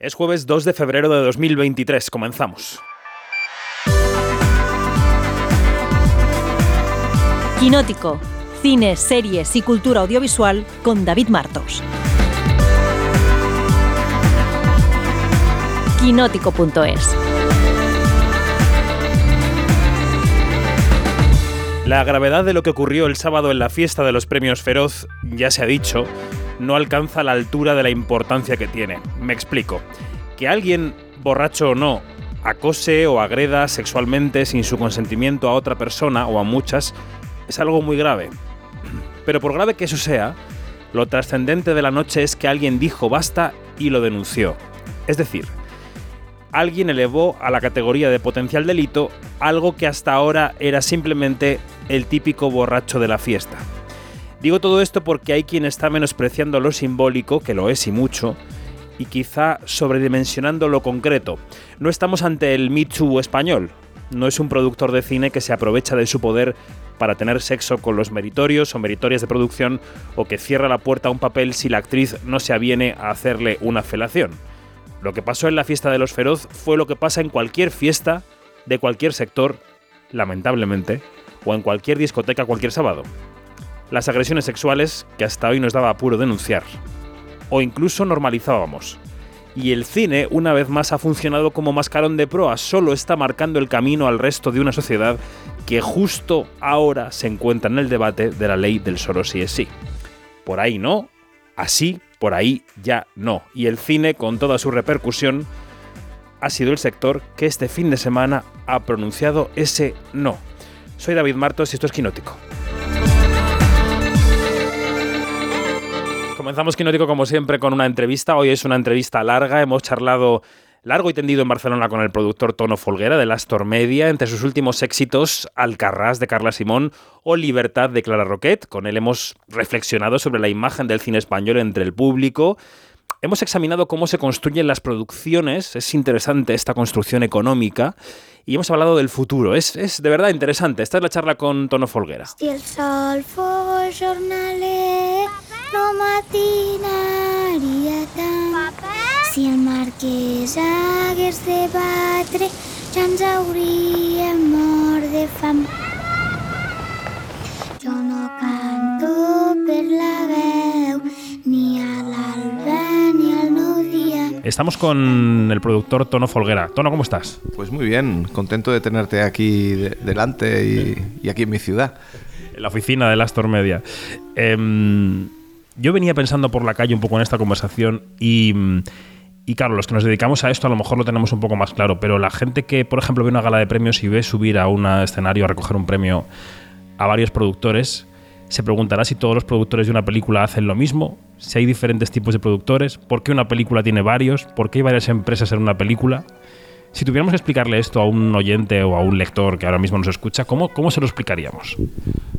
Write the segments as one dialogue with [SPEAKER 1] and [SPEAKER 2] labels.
[SPEAKER 1] Es jueves 2 de febrero de 2023. Comenzamos.
[SPEAKER 2] Quinótico. Cine, series y cultura audiovisual con David Martos. Quinótico.es.
[SPEAKER 1] La gravedad de lo que ocurrió el sábado en la fiesta de los premios Feroz, ya se ha dicho, no alcanza la altura de la importancia que tiene. Me explico. Que alguien, borracho o no, acose o agreda sexualmente sin su consentimiento a otra persona o a muchas es algo muy grave. Pero por grave que eso sea, lo trascendente de la noche es que alguien dijo basta y lo denunció. Es decir, alguien elevó a la categoría de potencial delito algo que hasta ahora era simplemente el típico borracho de la fiesta. Digo todo esto porque hay quien está menospreciando lo simbólico, que lo es y mucho, y quizá sobredimensionando lo concreto. No estamos ante el Me español. No es un productor de cine que se aprovecha de su poder para tener sexo con los meritorios o meritorias de producción o que cierra la puerta a un papel si la actriz no se aviene a hacerle una felación. Lo que pasó en la fiesta de los feroz fue lo que pasa en cualquier fiesta de cualquier sector, lamentablemente, o en cualquier discoteca cualquier sábado. Las agresiones sexuales que hasta hoy nos daba apuro denunciar, o incluso normalizábamos. Y el cine, una vez más, ha funcionado como mascarón de proa, solo está marcando el camino al resto de una sociedad que justo ahora se encuentra en el debate de la ley del solo sí es sí. Por ahí no, así, por ahí ya no. Y el cine, con toda su repercusión, ha sido el sector que este fin de semana ha pronunciado ese no. Soy David Martos y esto es Quinótico. Comenzamos Quinótico como siempre con una entrevista. Hoy es una entrevista larga. Hemos charlado largo y tendido en Barcelona con el productor Tono Folguera de Astor Media, entre sus últimos éxitos Alcarrás de Carla Simón o Libertad de Clara Roquet. Con él hemos reflexionado sobre la imagen del cine español entre el público, Hemos examinado cómo se construyen las producciones, es interesante esta construcción económica, y hemos hablado del futuro. Es, es de verdad interesante. Esta es la charla con Tono Folguera.
[SPEAKER 3] Si el sol fos jornaler, no matinaria tant. Si el marquès hagués de batre, ja ens mort de fam. Jo no canto per la veu, ni a l'alba ni al nou dia.
[SPEAKER 1] Estamos con el productor Tono Folguera. Tono, ¿cómo estás?
[SPEAKER 4] Pues muy bien, contento de tenerte aquí de- delante y, y aquí en mi ciudad.
[SPEAKER 1] En la oficina de Astor Media. Em, yo venía pensando por la calle un poco en esta conversación y, mm, y claro, los que nos dedicamos a esto a lo mejor lo tenemos un poco más claro, pero la gente que, por ejemplo, ve una gala de premios y ve subir a un escenario a recoger un premio a varios productores, se preguntará si todos los productores de una película hacen lo mismo, si hay diferentes tipos de productores, por qué una película tiene varios, por qué hay varias empresas en una película. Si tuviéramos que explicarle esto a un oyente o a un lector que ahora mismo nos escucha, ¿cómo, cómo se lo explicaríamos?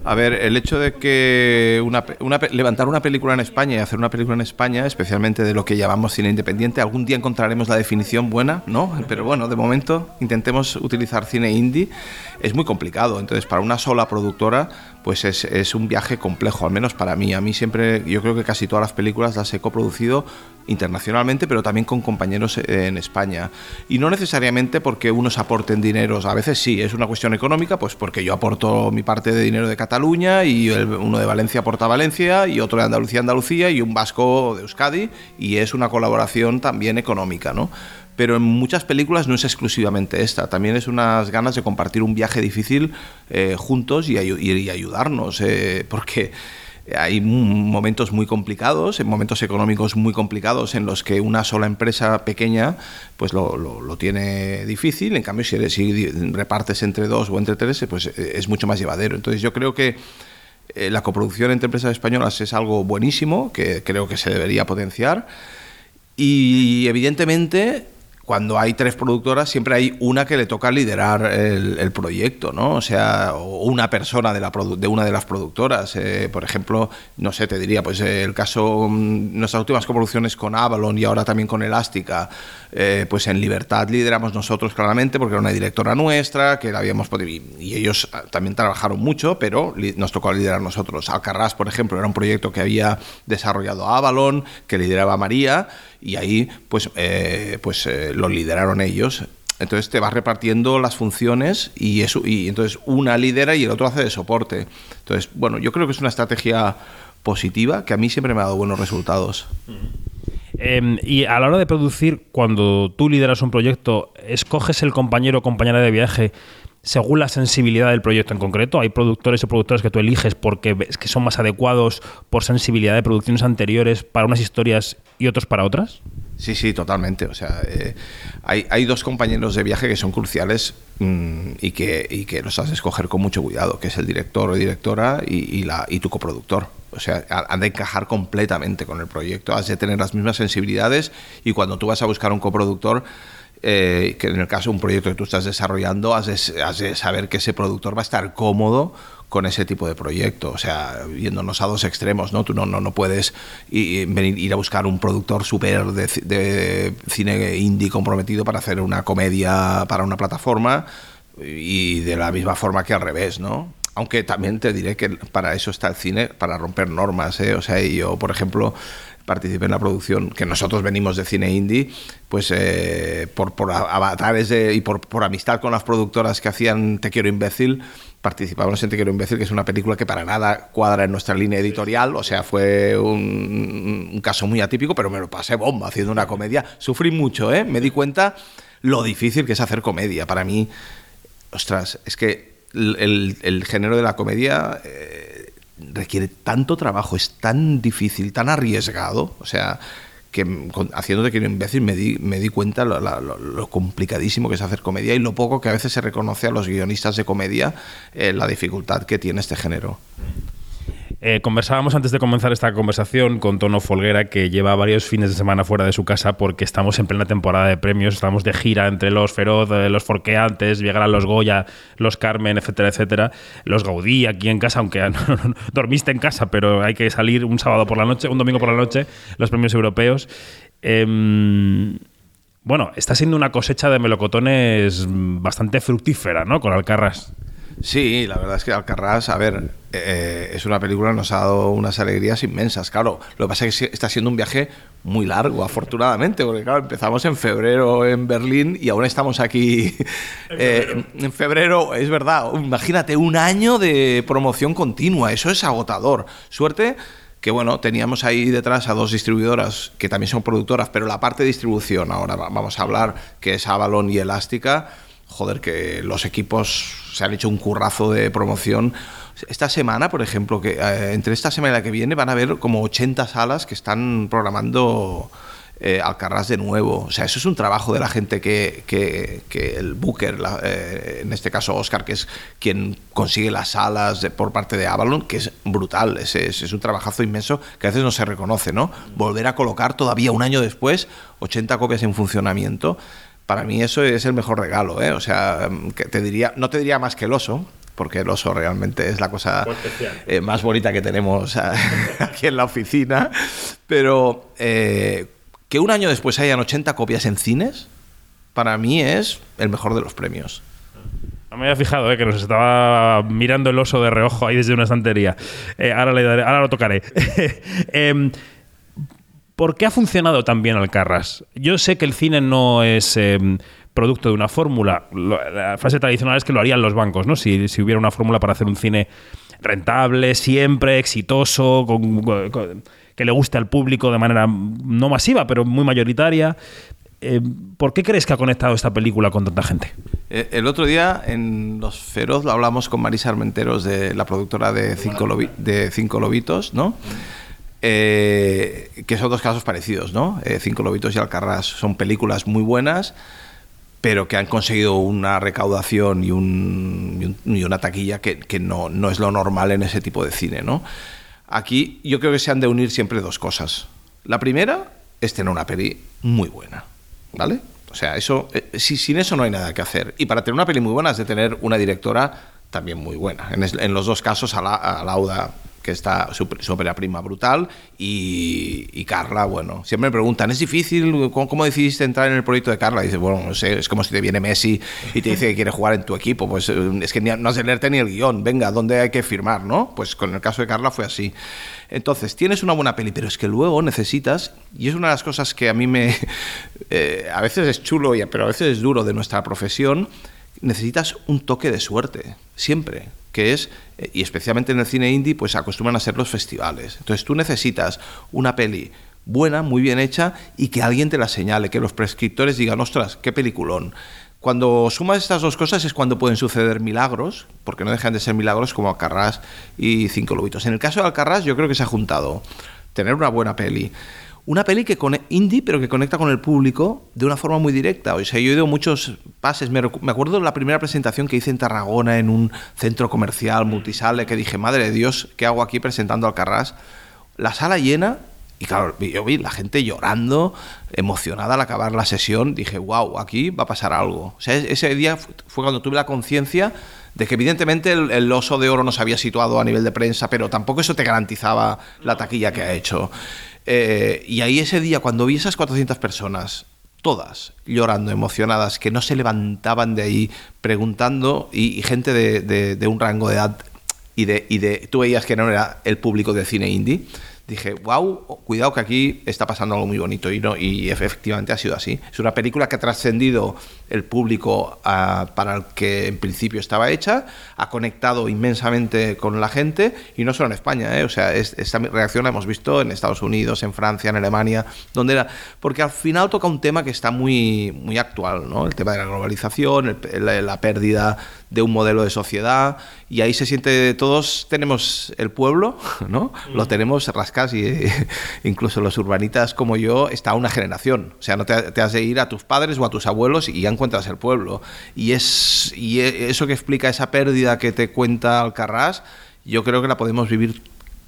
[SPEAKER 4] A ver, el hecho de que una, levantar una película en España y hacer una película en España, especialmente de lo que llamamos cine independiente, algún día encontraremos la definición buena, ¿no? Pero bueno, de momento intentemos utilizar cine indie, es muy complicado. Entonces, para una sola productora, pues es, es un viaje complejo, al menos para mí. A mí siempre, yo creo que casi todas las películas las he coproducido internacionalmente, pero también con compañeros en España. Y no necesariamente porque unos aporten dineros, a veces sí, es una cuestión económica, pues porque yo aporto mi parte de dinero de Cataluña y uno de Valencia aporta Valencia y otro de Andalucía Andalucía y un vasco de Euskadi y es una colaboración también económica, ¿no? Pero en muchas películas no es exclusivamente esta, también es unas ganas de compartir un viaje difícil eh, juntos y ayudarnos, eh, porque hay momentos muy complicados, en momentos económicos muy complicados en los que una sola empresa pequeña pues lo, tiene difícil, en cambio si, si repartes entre dos o entre tres pues eh, es mucho más llevadero. Entonces yo creo que eh, la coproducción entre empresas españolas es algo buenísimo, que creo que se debería potenciar. Y evidentemente, cuando hay tres productoras, siempre hay una que le toca liderar el, el proyecto, ¿no? O sea, una persona de, la de una de las productoras. Eh, por ejemplo, no sé, te diría, pues eh, el caso, mm, nuestras últimas coproducciones con Avalon y ahora también con Elástica, eh, pues en Libertad lideramos nosotros claramente, porque era una directora nuestra, que la habíamos podido. Y, ellos ah, también trabajaron mucho, pero nos tocó liderar nosotros. Alcarrás, por ejemplo, era un proyecto que había desarrollado Avalon, que lideraba María, y ahí pues, eh, pues eh, lo lideraron ellos. Entonces te vas repartiendo las funciones y, eso, y entonces una lidera y el otro hace de soporte. Entonces, bueno, yo creo que es una estrategia positiva que a mí siempre me ha dado buenos resultados.
[SPEAKER 1] Em, y a la hora de producir, cuando tú lideras un proyecto, ¿escoges el compañero o compañera de viaje según la sensibilidad del proyecto en concreto? ¿Hay productores o productoras que tú eliges porque ves que son más adecuados por sensibilidad de producciones anteriores para unas historias y otros para otras?
[SPEAKER 4] Sí, sí, totalmente. O sea, eh, hay, hay, dos compañeros de viaje que son cruciales mmm, y, que, y que los has de escoger con mucho cuidado, que es el director o directora y, y, la, y tu coproductor. O sea, han de encajar completamente con el proyecto, has de tener las mismas sensibilidades y cuando tú vas a buscar un coproductor, eh, que en el caso de un proyecto que tú estás desarrollando, has de, saber que ese productor va a estar cómodo con ese tipo de proyecto, o sea, yéndonos a dos extremos, ¿no? Tú no, no, no puedes ir a buscar un productor súper de, de, cine indie comprometido para hacer una comedia para una plataforma y de la misma forma que al revés, ¿no? Aunque también te diré que para eso está el cine, para romper normas, ¿eh? O sea, yo, por ejemplo, participé en la producción, que nosotros venimos de cine indie, pues eh, por, por avatares de, y por, por amistad con las productoras que hacían Te quiero imbécil, participábamos en Te quiero imbécil, que es una película que para nada cuadra en nuestra línea editorial, o sea, fue un, caso muy atípico, pero me lo pasé bomba haciendo una comedia. Sufrí mucho, ¿eh? Me di cuenta lo difícil que es hacer comedia. Para mí, ostras, es que el, el, el género de la comedia eh, requiere tanto trabajo, es tan difícil, tan arriesgado, o sea, que haciéndote que un imbécil me di, me di cuenta lo, complicadísimo que es hacer comedia y lo poco que a veces se reconoce a los guionistas de comedia eh, la dificultad que tiene este género.
[SPEAKER 1] Eh, conversábamos antes de comenzar esta conversación con Tono Folguera, que lleva varios fines de semana fuera de su casa porque estamos en plena temporada de premios, estamos de gira entre los Feroz, eh, los Forqueantes, llegarán los Goya, los Carmen, etcétera, etcétera. Los Gaudí aquí en casa, aunque dormiste en casa, pero hay que salir un sábado por la noche, un domingo por la noche, los premios europeos. Eh, bueno, está siendo una cosecha de melocotones bastante fructífera, ¿no? Con Alcarras.
[SPEAKER 4] Sí, la verdad es que Alcarrás, a ver, eh, es una película que nos ha dado unas alegrías inmensas. Claro, lo que pasa es que está siendo un viaje muy largo, afortunadamente, porque claro, empezamos en febrero en Berlín y aún estamos aquí en febrero. Eh, en febrero. Es verdad, imagínate, un año de promoción continua, eso es agotador. Suerte que bueno, teníamos ahí detrás a dos distribuidoras que también son productoras, pero la parte de distribución, ahora vamos a hablar, que es Avalon y Elástica, joder, que los equipos se han hecho un currazo de promoción. Esta semana, por ejemplo, que eh, entre esta semana y la que viene van a haber como 80 salas que están programando eh, Alcarrás de nuevo. O sea, eso es un trabajo de la gente que, que, el Booker, eh, en este caso Oscar, que es quien consigue las salas por parte de Avalon, que es brutal. Es, es, es, un trabajazo inmenso que a veces no se reconoce, ¿no? Volver a colocar todavía un año después 80 copias en funcionamiento para mí eso es el mejor regalo, ¿eh? O sea, que te diría, no te diría más que el oso, porque el oso realmente es la cosa eh, más bonita que tenemos aquí en la oficina, pero eh, que un año después hayan 80 copias en cines, para mí es el mejor de los premios.
[SPEAKER 1] No me había fijado, eh, que nos estaba mirando el oso de reojo ahí desde una estantería. Eh, ahora, le daré, ahora lo tocaré. eh, ¿Por qué ha funcionado tan bien Alcarras? Yo sé que el cine no es eh, producto de una fórmula. La frase tradicional es que lo harían los bancos, ¿no? Si, hubiera una fórmula para hacer un cine rentable, siempre, exitoso, que le guste al público de manera no masiva, pero muy mayoritaria. Eh, ¿Por qué crees que ha conectado esta película con tanta gente?
[SPEAKER 4] Eh, el otro día en Los Feroz hablamos con Marisa Armenteros, de la productora de Cinco Lobitos, ¿no? Eh, que son dos casos parecidos, ¿no? Eh, Cinco Lobitos y Alcarrás son películas muy buenas, pero que han conseguido una recaudación y, un, una taquilla que, no, es lo normal en ese tipo de cine, ¿no? Aquí yo creo que se han de unir siempre dos cosas. La primera es tener una peli muy buena, ¿vale? O sea, eso, eh, si, sin eso no hay nada que hacer. Y para tener una peli muy buena es de tener una directora también muy buena. En, en los dos casos, a la, a Lauda que está su, su ópera prima brutal, y, Carla, bueno, siempre me preguntan, ¿es difícil? ¿Cómo, cómo decidiste entrar en el proyecto de Carla? Y dice, bueno, no sé, es como si te viene Messi y te dice que quiere jugar en tu equipo, pues eh, es que no has de leerte ni el guion, venga, ¿dónde hay que firmar, no? Pues con el caso de Carla fue así. Entonces, tienes una buena peli, pero es que luego necesitas, y es una de las cosas que a mí me... eh, a veces es chulo, y- pero a veces es duro de nuestra profesión, necesitas un toque de suerte, siempre, que es, eh, y especialmente en el cine indie, pues acostumbran a ser los festivales. Entonces tú necesitas una peli buena, muy bien hecha, y que alguien te la señale, que los prescriptores digan, ostras, qué peliculón. Cuando sumas estas dos cosas es cuando pueden suceder milagros, porque no dejan de ser milagros como Alcarrás y Cinco Lobitos. En el caso de Alcarrás yo creo que se ha juntado tener una buena peli, una peli que cone- indie, pero que conecta con el público de una forma muy directa. O sea, yo he ido muchos pases. Me, me acuerdo de la primera presentación que hice en Tarragona en un centro comercial multisale que dije, madre de Dios, ¿qué hago aquí presentando Alcarrás? La sala llena y claro, yo vi la gente llorando, emocionada al acabar la sesión. Dije, wow, aquí va a pasar algo. O sea, es- ese día fu- fue cuando tuve la conciencia de que evidentemente el, el oso de oro no se había situado a nivel de prensa, pero tampoco eso te garantizaba la taquilla que ha hecho. Eh, y ahí ese día, cuando vi esas 400 personas, todas llorando, emocionadas, que no se levantaban de ahí preguntando, y, gente de, de- de un rango de edad, y de, y de tú veías que no era el público del cine indie, dije, wow, cuidado que aquí está pasando algo muy bonito y no y efe- efectivamente ha sido así. Es una película que ha trascendido el público ah, para el que en principio estaba hecha, ha conectado inmensamente con la gente y no solo en España, ¿eh? o sea, es- esta reacción la hemos visto en Estados Unidos, en Francia, en Alemania, donde era, porque al final toca un tema que está muy muy actual, ¿no? El tema de la globalización, el- la, la pérdida de un modelo de sociedad y ahí se siente todos tenemos el pueblo, ¿no? Lo tenemos rascas y eh, incluso los urbanitas como yo está una generación, o sea, no te, te has de ir a tus padres o a tus abuelos y ya encuentras el pueblo. Y es y e- eso que explica esa pérdida que te cuenta Alcarrás, yo creo que la podemos vivir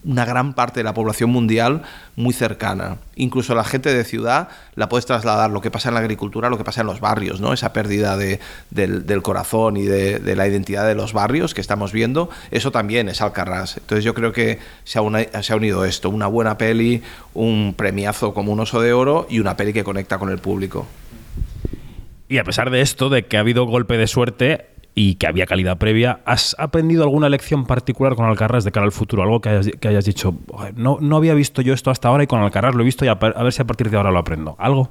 [SPEAKER 4] una gran parte de la población mundial muy cercana. Incluso la gente de ciudad la puedes trasladar lo que pasa en la agricultura, lo que pasa en los barrios, ¿no? Esa pérdida de- del, corazón y de, la identidad de los barrios que estamos viendo, eso también es Alcarrás. Entonces yo creo que se ha, se ha unido esto, una buena peli, un premiazo como un oso de oro y una peli que conecta con el público.
[SPEAKER 1] Y a pesar de esto, de que ha habido golpe de suerte y que había calidad previa, ¿has aprendido alguna lección particular con Alcarrás de cara al futuro? Algo que hayas, dicho, "Joder, no, no había visto yo esto hasta ahora y con Alcarrás lo he visto y a, ver si a partir de ahora lo aprendo. ¿Algo?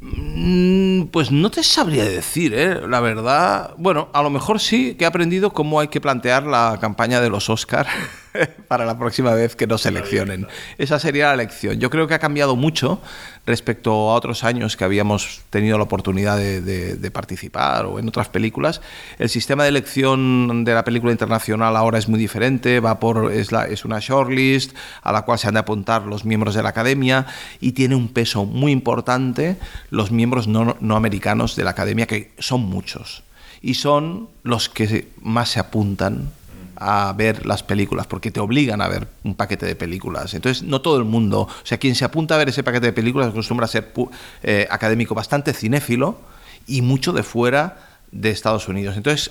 [SPEAKER 4] Mm, Pues no te sabría decir, ¿eh? la verdad. Bueno, a lo mejor sí que he aprendido cómo hay que plantear la campaña de los Oscar para la próxima vez que nos seleccionen. Esa sería la lección. Yo creo que ha cambiado mucho respecto a otros años que habíamos tenido la oportunidad de, de- de participar o en otras películas. El sistema de elección de la película internacional ahora es muy diferente, va por es, la- es una shortlist a la cual se han de apuntar los miembros de la academia y tiene un peso muy importante los miembros no, no americanos de la academia, que son muchos. Y son los que más se apuntan a ver las películas, porque te obligan a ver un paquete de películas. Entonces, no todo el mundo, o sea, quien se apunta a ver ese paquete de películas acostumbra a ser eh, académico bastante cinéfilo y mucho de fuera de Estados Unidos. Entonces,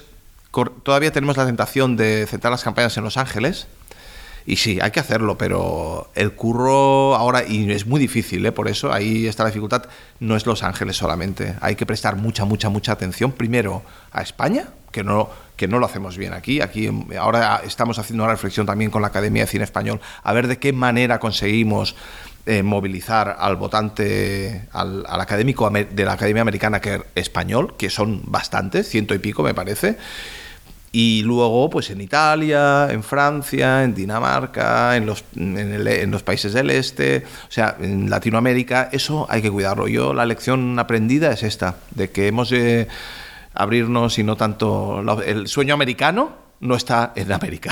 [SPEAKER 4] todavía tenemos la tentación de centrar las campañas en Los Ángeles. Y sí, hay que hacerlo, pero el curro ahora, y es muy difícil, ¿eh? por eso ahí está la dificultad, no es Los Ángeles solamente. Hay que prestar mucha, mucha, mucha atención primero a España, que no, que no lo hacemos bien aquí. Aquí em, ahora estamos haciendo una reflexión también con la Academia de Cine Español, a ver de qué manera conseguimos eh, movilizar al votante, al, académico de la Academia Americana que español, que son bastantes, ciento y pico me parece. Y luego, pues en Italia, en Francia, en Dinamarca, en los, en, los países del este, o sea, en Latinoamérica, eso hay que cuidarlo. Yo la lección aprendida es esta, de que hemos abrirnos y no tanto... El sueño americano no está en América.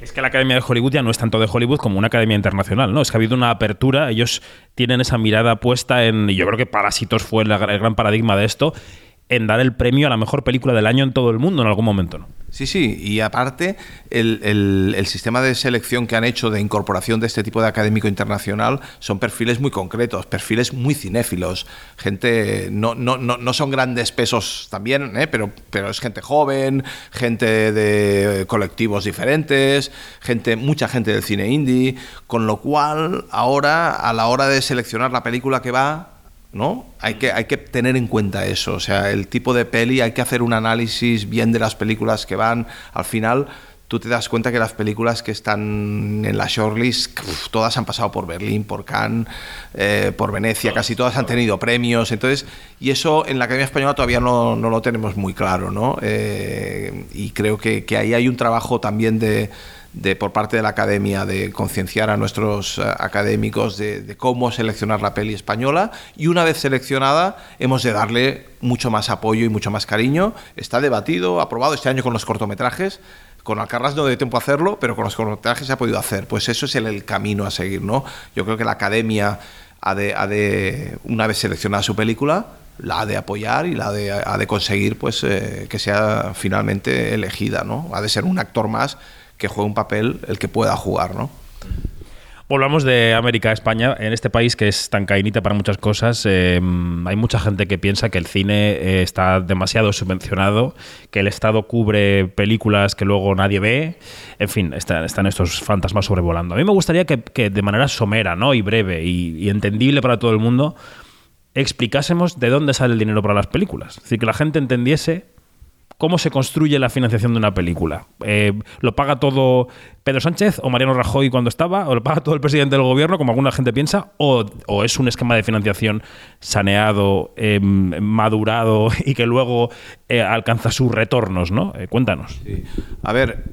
[SPEAKER 1] Es que la Academia de Hollywood ya no es tanto de Hollywood como una academia internacional, ¿no? Es que ha habido una apertura, ellos tienen esa mirada puesta en, y yo creo que Parásitos fue el gran paradigma de esto, en dar el premio a la mejor película del año en todo el mundo en algún momento, ¿no?
[SPEAKER 4] Sí, sí, y aparte el, el, sistema de selección que han hecho de incorporación de este tipo de académico internacional son perfiles muy concretos, perfiles muy cinéfilos, gente, no, no, no, no son grandes pesos también, ¿eh? pero, pero es gente joven, gente de colectivos diferentes, gente, mucha gente del cine indie, con lo cual ahora a la hora de seleccionar la película que va, ¿no? Hay que, hay que tener en cuenta eso, o sea, el tipo de peli, hay que hacer un análisis bien de las películas que van. Al final, tú te das cuenta que las películas que están en la shortlist, uf, todas han pasado por Berlín, por Cannes, eh, por Venecia, casi todas han tenido premios, entonces, y eso en la Academia Española todavía no, no lo tenemos muy claro, ¿no? Eh, y creo que, que ahí hay un trabajo también de de, por parte de la academia de concienciar a nuestros uh, académicos de, cómo seleccionar la peli española y una vez seleccionada hemos de darle mucho más apoyo y mucho más cariño. Está debatido, aprobado este año con los cortometrajes. Con Alcarrás no dio tiempo a hacerlo, pero con los cortometrajes se ha podido hacer. Pues eso es el, camino a seguir, ¿no? Yo creo que la academia ha de, ha de una vez seleccionada su película, la ha de apoyar y la de, ha de conseguir pues, eh, que sea finalmente elegida, ¿no? Ha de ser un actor más que juegue un papel el que pueda jugar, ¿no?
[SPEAKER 1] Volvamos de América España. En este país que es tan caínita para muchas cosas, eh, hay mucha gente que piensa que el cine eh, está demasiado subvencionado, que el Estado cubre películas que luego nadie ve. En fin, está, están estos fantasmas sobrevolando. A mí me gustaría que, que de manera somera ¿no? y breve y, y, entendible para todo el mundo explicásemos de dónde sale el dinero para las películas. Es decir, que la gente entendiese cómo se construye la financiación de una película. Eh, ¿Lo paga todo Pedro Sánchez o Mariano Rajoy cuando estaba? ¿O lo paga todo el presidente del gobierno, como alguna gente piensa? ¿O, es un esquema de financiación saneado, eh, madurado y que luego eh, alcanza sus retornos? ¿no? Eh, cuéntanos.
[SPEAKER 4] A ver,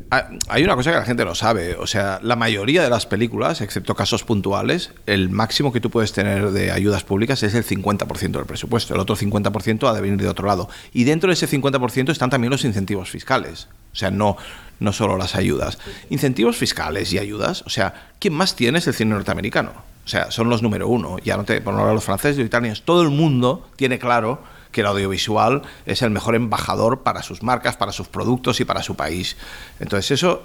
[SPEAKER 4] hay una cosa que la gente no sabe. O sea, la mayoría de las películas, excepto casos puntuales, el máximo que tú puedes tener de ayudas públicas es el 50% del presupuesto. El otro 50% ha de venir de otro lado. Y dentro de ese 50% están también los incentivos fiscales. O sea, no, no solo las ayudas. Incentivos fiscales y ayudas. O sea, ¿quién más tiene es el cine norteamericano? O sea, son los número uno. Ya no te, por no hablar los franceses, los italianos. Todo el mundo tiene claro que el audiovisual es el mejor embajador para sus marcas, para sus productos y para su país. Entonces, eso,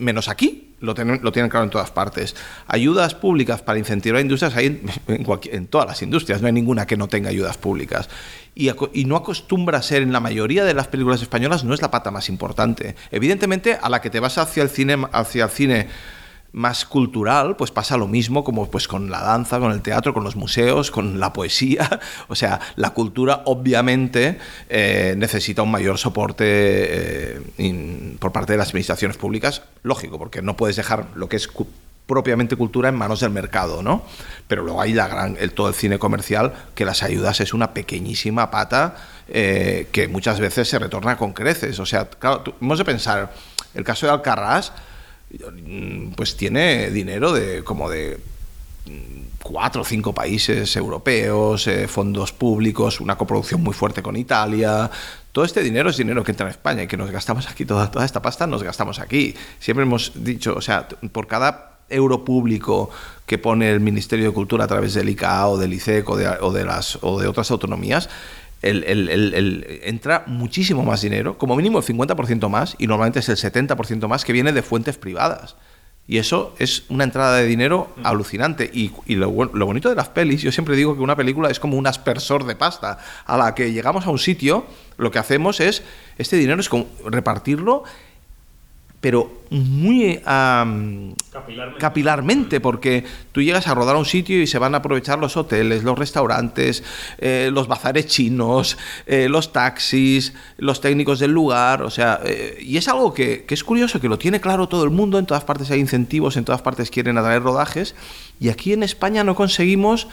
[SPEAKER 4] menos aquí, lo tienen, lo tienen claro en todas partes. Ayudas públicas para incentivar industrias hay en, todas las industrias, no hay ninguna que no tenga ayudas públicas. Y, y, no acostumbra a ser en la mayoría de las películas españolas, no es la pata más importante. Evidentemente, a la que te vas hacia el cine, hacia el cine más cultural, pues pasa lo mismo como pues con la danza, con el teatro, con los museos, con la poesía. O sea, la cultura obviamente eh, necesita un mayor soporte eh, por parte de las administraciones públicas, lógico, porque no puedes dejar lo que es propiamente cultura en manos del mercado, ¿no? Pero luego hay la gran, todo el cine comercial, que las ayudas es una pequeñísima pata eh, que muchas veces se retorna con creces. O sea, claro, tú, hemos de pensar, el caso de Alcarrás, pues tiene dinero de como de cuatro o cinco países europeos, eh, fondos públicos, una coproducción muy fuerte con Italia. Todo este dinero es dinero que entra en España y que nos gastamos aquí, toda, toda esta pasta nos gastamos aquí. Siempre hemos dicho, o sea, por cada euro público que pone el Ministerio de Cultura a través del ICA o del ICEC de, o de, las, o de otras autonomías, el, el, el, entra muchísimo más dinero, como mínimo el 50% más, y normalmente es el 70% más que viene de fuentes privadas. Y eso es una entrada de dinero alucinante. Y, y lo, lo, bonito de las pelis, yo siempre digo que una película es como un aspersor de pasta. A la que llegamos a un sitio, lo que hacemos es, este dinero es como repartirlo pero muy um, capilarmente. capilarmente. porque tú llegas a rodar a un sitio y se van a aprovechar los hoteles, los restaurantes, eh, los bazares chinos, eh, los taxis, los técnicos del lugar, o sea, eh, y es algo que, que, es curioso, que lo tiene claro todo el mundo, en todas partes hay incentivos, en todas partes quieren atraer rodajes, y aquí en España no conseguimos...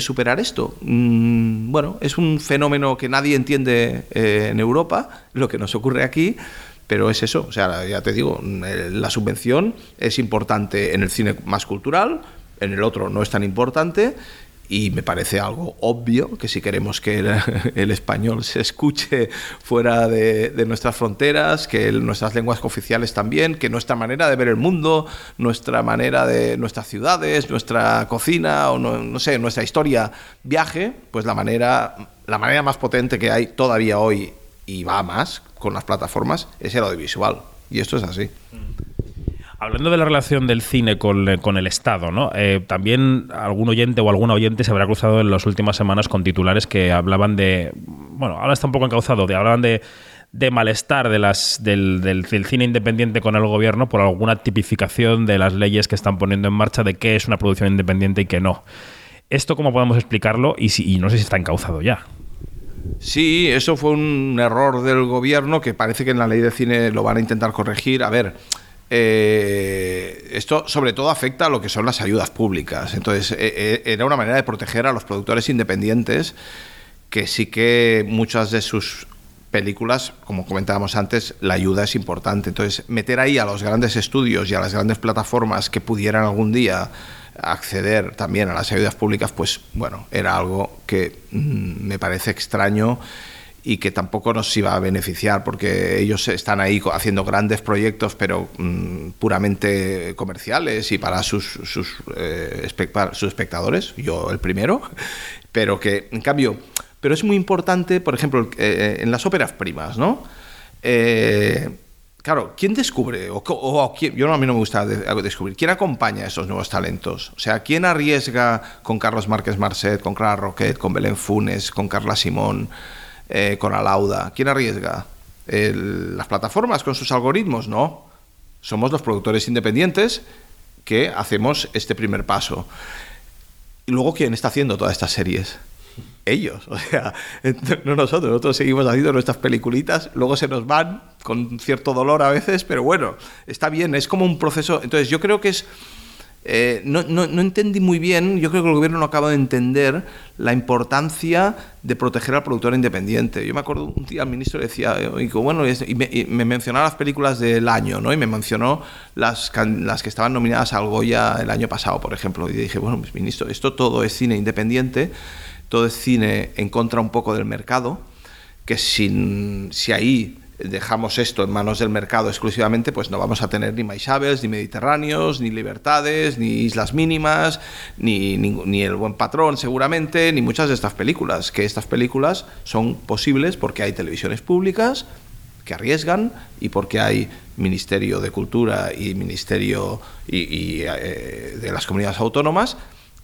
[SPEAKER 4] superar esto. Mm, bueno, es un fenómeno que nadie entiende en Europa, lo que nos ocurre aquí, pero es eso, o sea, ya te digo, la subvención es importante en el cine más cultural, en el otro no es tan importante y me parece algo obvio que si queremos que el, español se escuche fuera de, nuestras fronteras, que nuestras lenguas oficiales también, que nuestra manera de ver el mundo, nuestra manera de nuestras ciudades, nuestra cocina o no, no sé, nuestra historia viaje, pues la manera, la manera más potente que hay todavía hoy y va más con las plataformas es el audiovisual. Y esto es así.
[SPEAKER 1] Hablando de la relación del cine con, eh, con el Estado, ¿no? Eh, también algún oyente o alguna oyente se habrá cruzado en las últimas semanas con titulares que hablaban de. Bueno, ahora está un poco encauzado, de, hablaban de, de malestar de las, del, del- del cine independiente con el gobierno por alguna tipificación de las leyes que están poniendo en marcha de qué es una producción independiente y qué no. ¿Esto cómo podemos explicarlo? Y, si, y no sé si está encauzado ya.
[SPEAKER 4] Sí, eso fue un error del gobierno que parece que en la ley de cine lo van a intentar corregir. A ver, eh, esto sobre todo afecta a lo que son las ayudas públicas. Entonces, eh, eh, era una manera de proteger a los productores independientes que sí que muchas de sus películas, como comentábamos antes, la ayuda es importante. Entonces, meter ahí a los grandes estudios y a las grandes plataformas que pudieran algún día acceder también a las ayudas públicas, pues bueno, era algo que mm, me parece extraño y que tampoco nos iba a beneficiar porque ellos están ahí haciendo grandes proyectos pero mm, puramente comerciales y para sus, sus, eh, espe- para sus espectadores, yo el primero, pero que en cambio, pero es muy importante, por ejemplo, eh, en las óperas primas, ¿no? Eh, Claro, ¿quién descubre? O, quién- yo no, a mí no me gusta descubrir. ¿Quién acompaña a esos nuevos talentos? O sea, ¿quién arriesga con Carlos Márquez Marcet, con Clara Roquet, con Belén Funes, con Carla Simón, eh, con Alauda? ¿Quién arriesga? ¿Las plataformas con sus algoritmos? No. Somos los productores independientes que hacemos este primer paso. Y luego, ¿quién está haciendo todas estas series? Ellos, o sea, no nosotros, nosotros seguimos haciendo nuestras peliculitas, luego se nos van con cierto dolor a veces, pero bueno, está bien, es como un proceso. Entonces, yo creo que es. eh, no, no, no entendí muy bien, yo creo que el gobierno no acaba de entender la importancia de proteger al productor independiente. Yo me acuerdo un día el ministro decía, eh, y, bueno, y me, y me mencionaba las películas del año, ¿no? Y me mencionó las, las que estaban nominadas al Goya el año pasado, por ejemplo. Y dije, bueno, pues ministro, esto todo es cine independiente, todo es cine en contra un poco del mercado, que sin, si ahí dejamos esto en manos del mercado exclusivamente, pues no vamos a tener ni Maisabels, ni Mediterráneos, ni Libertades, ni Islas Mínimas, ni, ni, ni El Buen Patrón seguramente, ni muchas de estas películas, que estas películas son posibles porque hay televisiones públicas que arriesgan y porque hay Ministerio de Cultura y Ministerio y, y, eh, de las comunidades autónomas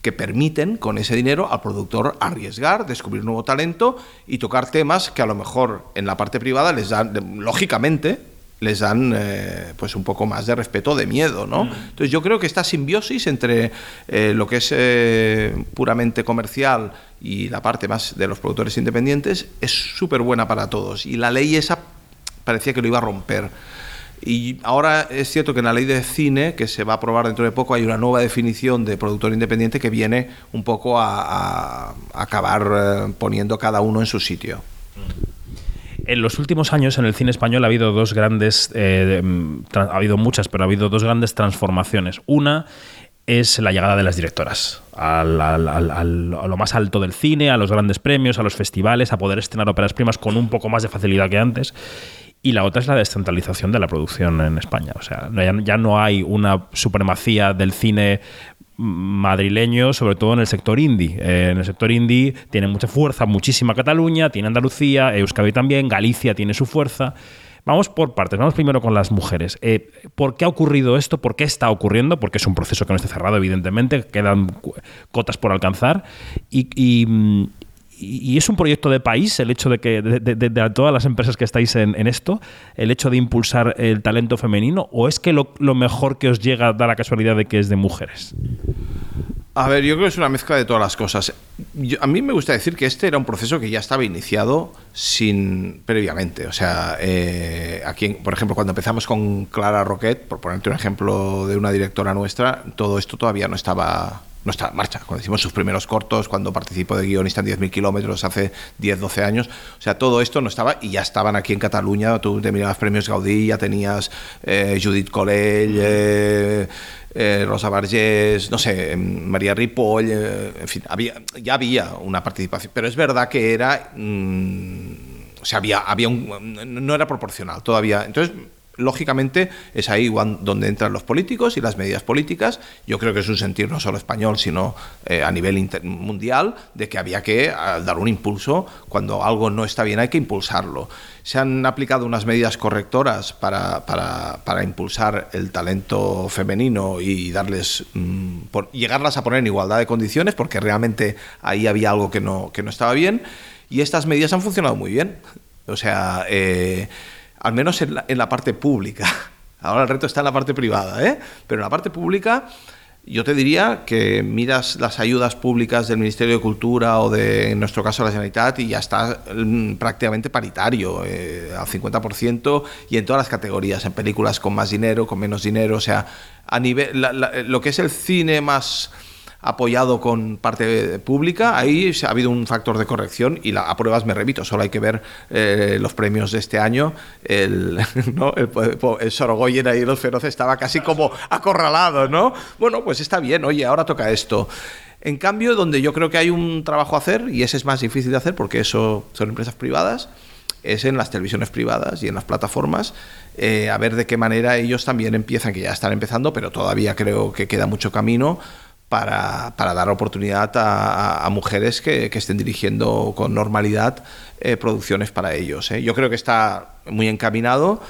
[SPEAKER 4] que permiten con ese dinero al productor arriesgar, descubrir nuevo talento y tocar temas que a lo mejor en la parte privada les dan, lógicamente, les dan eh, pues un poco más de respeto, de miedo, ¿no? Entonces yo creo que esta simbiosis entre eh, lo que es eh, puramente comercial y la parte más de los productores independientes es súper buena para todos. Y la ley esa parecía que lo iba a romper. Y ahora es cierto que en la ley de cine, que se va a aprobar dentro de poco, hay una nueva definición de productor independiente que viene un poco a, acabar eh, poniendo cada uno en su sitio.
[SPEAKER 1] En los últimos años en el cine español ha habido dos grandes, eh, mm, ha habido muchas, pero ha habido dos grandes transformaciones. Una es la llegada de las directoras al- al- al- a lo más alto del cine, a los grandes premios, a los festivales, a poder estrenar óperas primas con un poco más de facilidad que antes. Y la otra es la descentralización de la producción en España. O sea, ya, no hay una supremacía del cine madrileño, sobre todo en el sector indie. Eh, en el sector indie tiene mucha fuerza, muchísima Cataluña, tiene Andalucía, Euskadi también, Galicia tiene su fuerza. Vamos por partes, vamos primero con las mujeres. Eh, ¿Por qué ha ocurrido esto? ¿Por qué está ocurriendo? Porque es un proceso que no está cerrado, evidentemente, quedan cotas por alcanzar. Y, mm, y- es un proyecto de país el hecho de que de, todas las empresas que estáis en, esto, el hecho de impulsar el talento femenino, o es que lo, mejor que os llega da la casualidad de que es de mujeres.
[SPEAKER 4] A ver, yo creo que es una mezcla de todas las cosas. A mí me gusta decir que este era un proceso que ya estaba iniciado sin previamente. O sea, eh, aquí, por ejemplo, cuando empezamos con Clara Roquet, por ponerte un ejemplo de una directora nuestra, todo esto todavía no estaba en marcha. Cuando hicimos sus primeros cortos, cuando participó de guionista en 10.000 kilómetros hace 10, 12 años, o sea, todo esto no estaba y ya estaban aquí en Cataluña. Tú te mirabas premios Gaudí, ya tenías eh, Judith Colell, eh, eh, Rosa Bargés, no sé, María Ripoll, en fin, había, ya había una participación. Pero es verdad que era. mm, o sea, había, había un, no era proporcional todavía. Entonces, lógicamente, es ahí donde entran los políticos y las medidas políticas. Yo creo que es un sentir no solo español, sino eh, a nivel mundial, de que había que dar un impulso. Cuando algo no está bien, hay que impulsarlo. Se han aplicado unas medidas correctoras para, para, para impulsar el talento femenino y darles mm, por- llegarlas a poner en igualdad de condiciones, porque realmente ahí había algo que no, que no estaba bien. Y estas medidas han funcionado muy bien. O sea, eh, al menos en la, parte pública. Ahora el reto está en la parte privada, ¿eh? Pero en la parte pública, yo te diría que miras las ayudas públicas del Ministerio de Cultura o de, en nuestro caso, la Generalitat y ya está mm, prácticamente paritario, eh, al 50% y en todas las categorías, en películas con más dinero, con menos dinero, o sea, a nivel, lo que es el cine más apoyado con parte pública, ahí ha habido un factor de corrección y la, a pruebas me remito, solo hay que ver eh, los premios de este año, el, ¿no? el, el Sorogoyen ahí, los feroces, estaba casi como acorralado, ¿no? Bueno, pues está bien, oye, ahora toca esto. En cambio, donde yo creo que hay un trabajo a hacer, y ese es más difícil de hacer porque eso son empresas privadas, es en las televisiones privadas y en las plataformas, eh, a ver de qué manera ellos también empiezan, que ya están empezando, pero todavía creo que queda mucho camino para, para dar oportunidad a, mujeres que, que estén dirigiendo con normalidad eh, producciones para ellos. ¿eh? Yo creo que está muy encaminado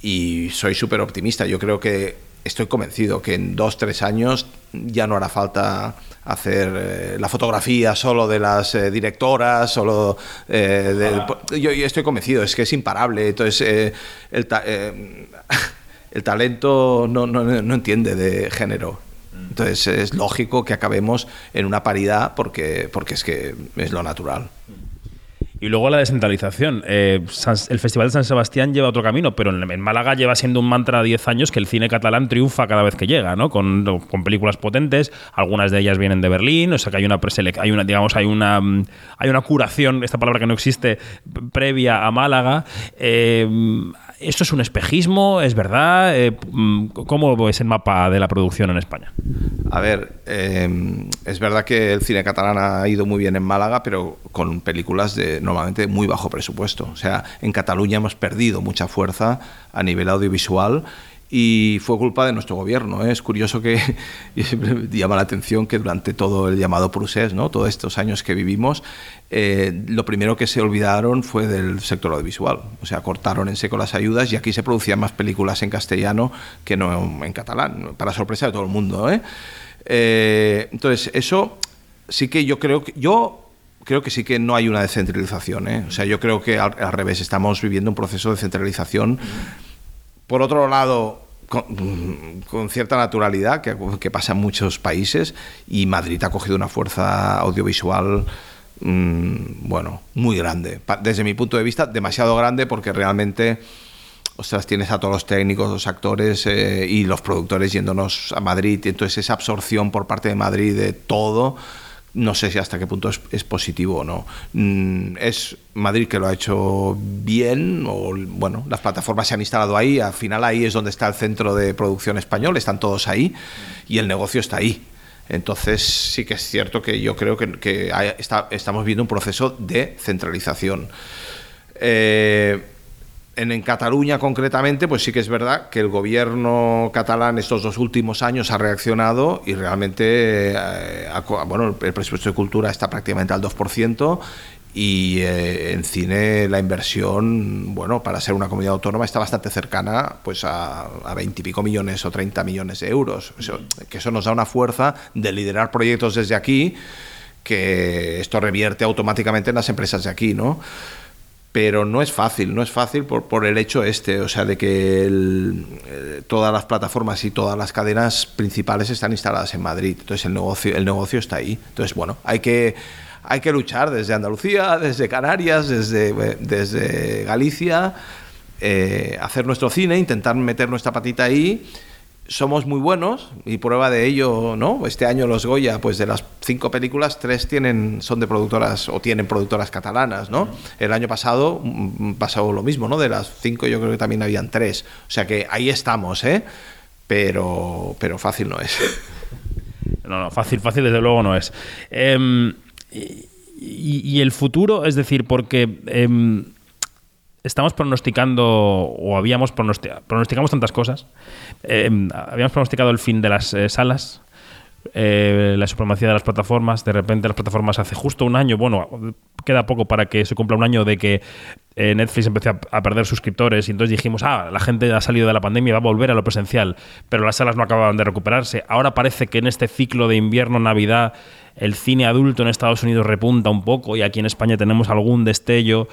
[SPEAKER 4] y soy súper optimista. Yo creo que estoy convencido que en dos, tres años ya no hará falta hacer eh, la fotografía solo de las eh, directoras, solo eh, del- yo, yo estoy convencido, es que es imparable. Entonces, el, ta- el talento no, no, no entiende de género. Entonces es lógico que acabemos en una paridad porque, porque es que es lo natural.
[SPEAKER 1] Y luego la descentralización. Eh, el Festival de San Sebastián lleva otro camino, pero en, Málaga lleva siendo un mantra 10 años que el cine catalán triunfa cada vez que llega, ¿no? Con, con películas potentes, algunas de ellas vienen de Berlín, o sea que hay una, hay una digamos, hay una, mm, hay una curación, esta palabra que no existe, previa a Málaga. Eh, ¿Esto es un espejismo? ¿Es verdad? Eh, mm, ¿Cómo es el mapa de la producción en España?
[SPEAKER 4] A ver, eh, es verdad que el cine catalán ha ido muy bien en Málaga, pero con películas de normalmente muy bajo presupuesto. O sea, en Cataluña hemos perdido mucha fuerza a nivel audiovisual y fue culpa de nuestro gobierno. ¿eh? Es curioso que siempre llama la atención que durante todo el llamado procés, ¿no? todos estos años que vivimos, eh, lo primero que se olvidaron fue del sector audiovisual. O sea, cortaron en seco las ayudas y aquí se producían más películas en castellano que no en catalán, para sorpresa de todo el mundo. ¿eh? Entonces, eso sí que yo creo que yo creo que sí que no hay una descentralización. O sea, yo creo que al, al revés estamos viviendo un proceso de centralización. Por otro lado, con, con cierta naturalidad que, pasa en muchos países y Madrid ha cogido una fuerza audiovisual mmm, bueno muy grande. Desde mi punto de vista demasiado grande porque realmente ostras, tienes a todos los técnicos, los actores eh, y los productores yéndonos a Madrid entonces esa absorción por parte de Madrid de todo no sé si hasta qué punto es, positivo o no. Mm, es Madrid que lo ha hecho bien, o bueno, las plataformas se han instalado ahí, al final ahí es donde está el centro de producción español, están todos ahí y el negocio está ahí. Entonces sí que es cierto que yo creo que, estamos viendo un proceso de centralización. Eh, en, Cataluña concretamente, pues sí que es verdad que el gobierno catalán estos dos últimos años ha reaccionado y realmente, eh, bueno, el presupuesto de cultura está prácticamente al 2% y eh, en cine la inversión, bueno, para ser una comunidad autónoma está bastante cercana pues a, a 20 y pico millones o 30 millones de euros. Eso, que eso nos da una fuerza de liderar proyectos desde aquí que esto revierte automáticamente en las empresas de aquí, ¿no? Pero no es fácil, no es fácil por, por el hecho este, o sea, de que eh, todas las plataformas y todas las cadenas principales están instaladas en Madrid, entonces el negocio, el negocio está ahí. Entonces, bueno, hay que, hay que luchar desde Andalucía, desde Canarias, desde, desde Galicia, eh, hacer nuestro cine, intentar meter nuestra patita ahí somos muy buenos y prueba de ello, ¿no? Este año los Goya, pues de las cinco películas, tres tienen, son de productoras o tienen productoras catalanas, ¿no? El año pasado mm, pasó lo mismo, ¿no? De las cinco yo creo que también habían tres. O sea que ahí estamos, ¿eh? Pero, pero fácil no es.
[SPEAKER 1] No, no, fácil, fácil desde luego no es. Em, y, y, el futuro, es decir, porque... Em, estamos pronosticando, o habíamos pronosticado, pronosticamos tantas cosas. Eh, habíamos pronosticado el fin de las eh, salas, eh, la supremacía de las plataformas. De repente las plataformas hace justo un año, bueno, queda poco para que se cumpla un año de que Netflix empecé a, perder suscriptores y entonces dijimos, ah, la gente ha salido de la pandemia y va a volver a lo presencial, pero las salas no acababan de recuperarse. Ahora parece que en este ciclo de invierno-navidad el cine adulto en Estados Unidos repunta un poco y aquí en España tenemos algún destello.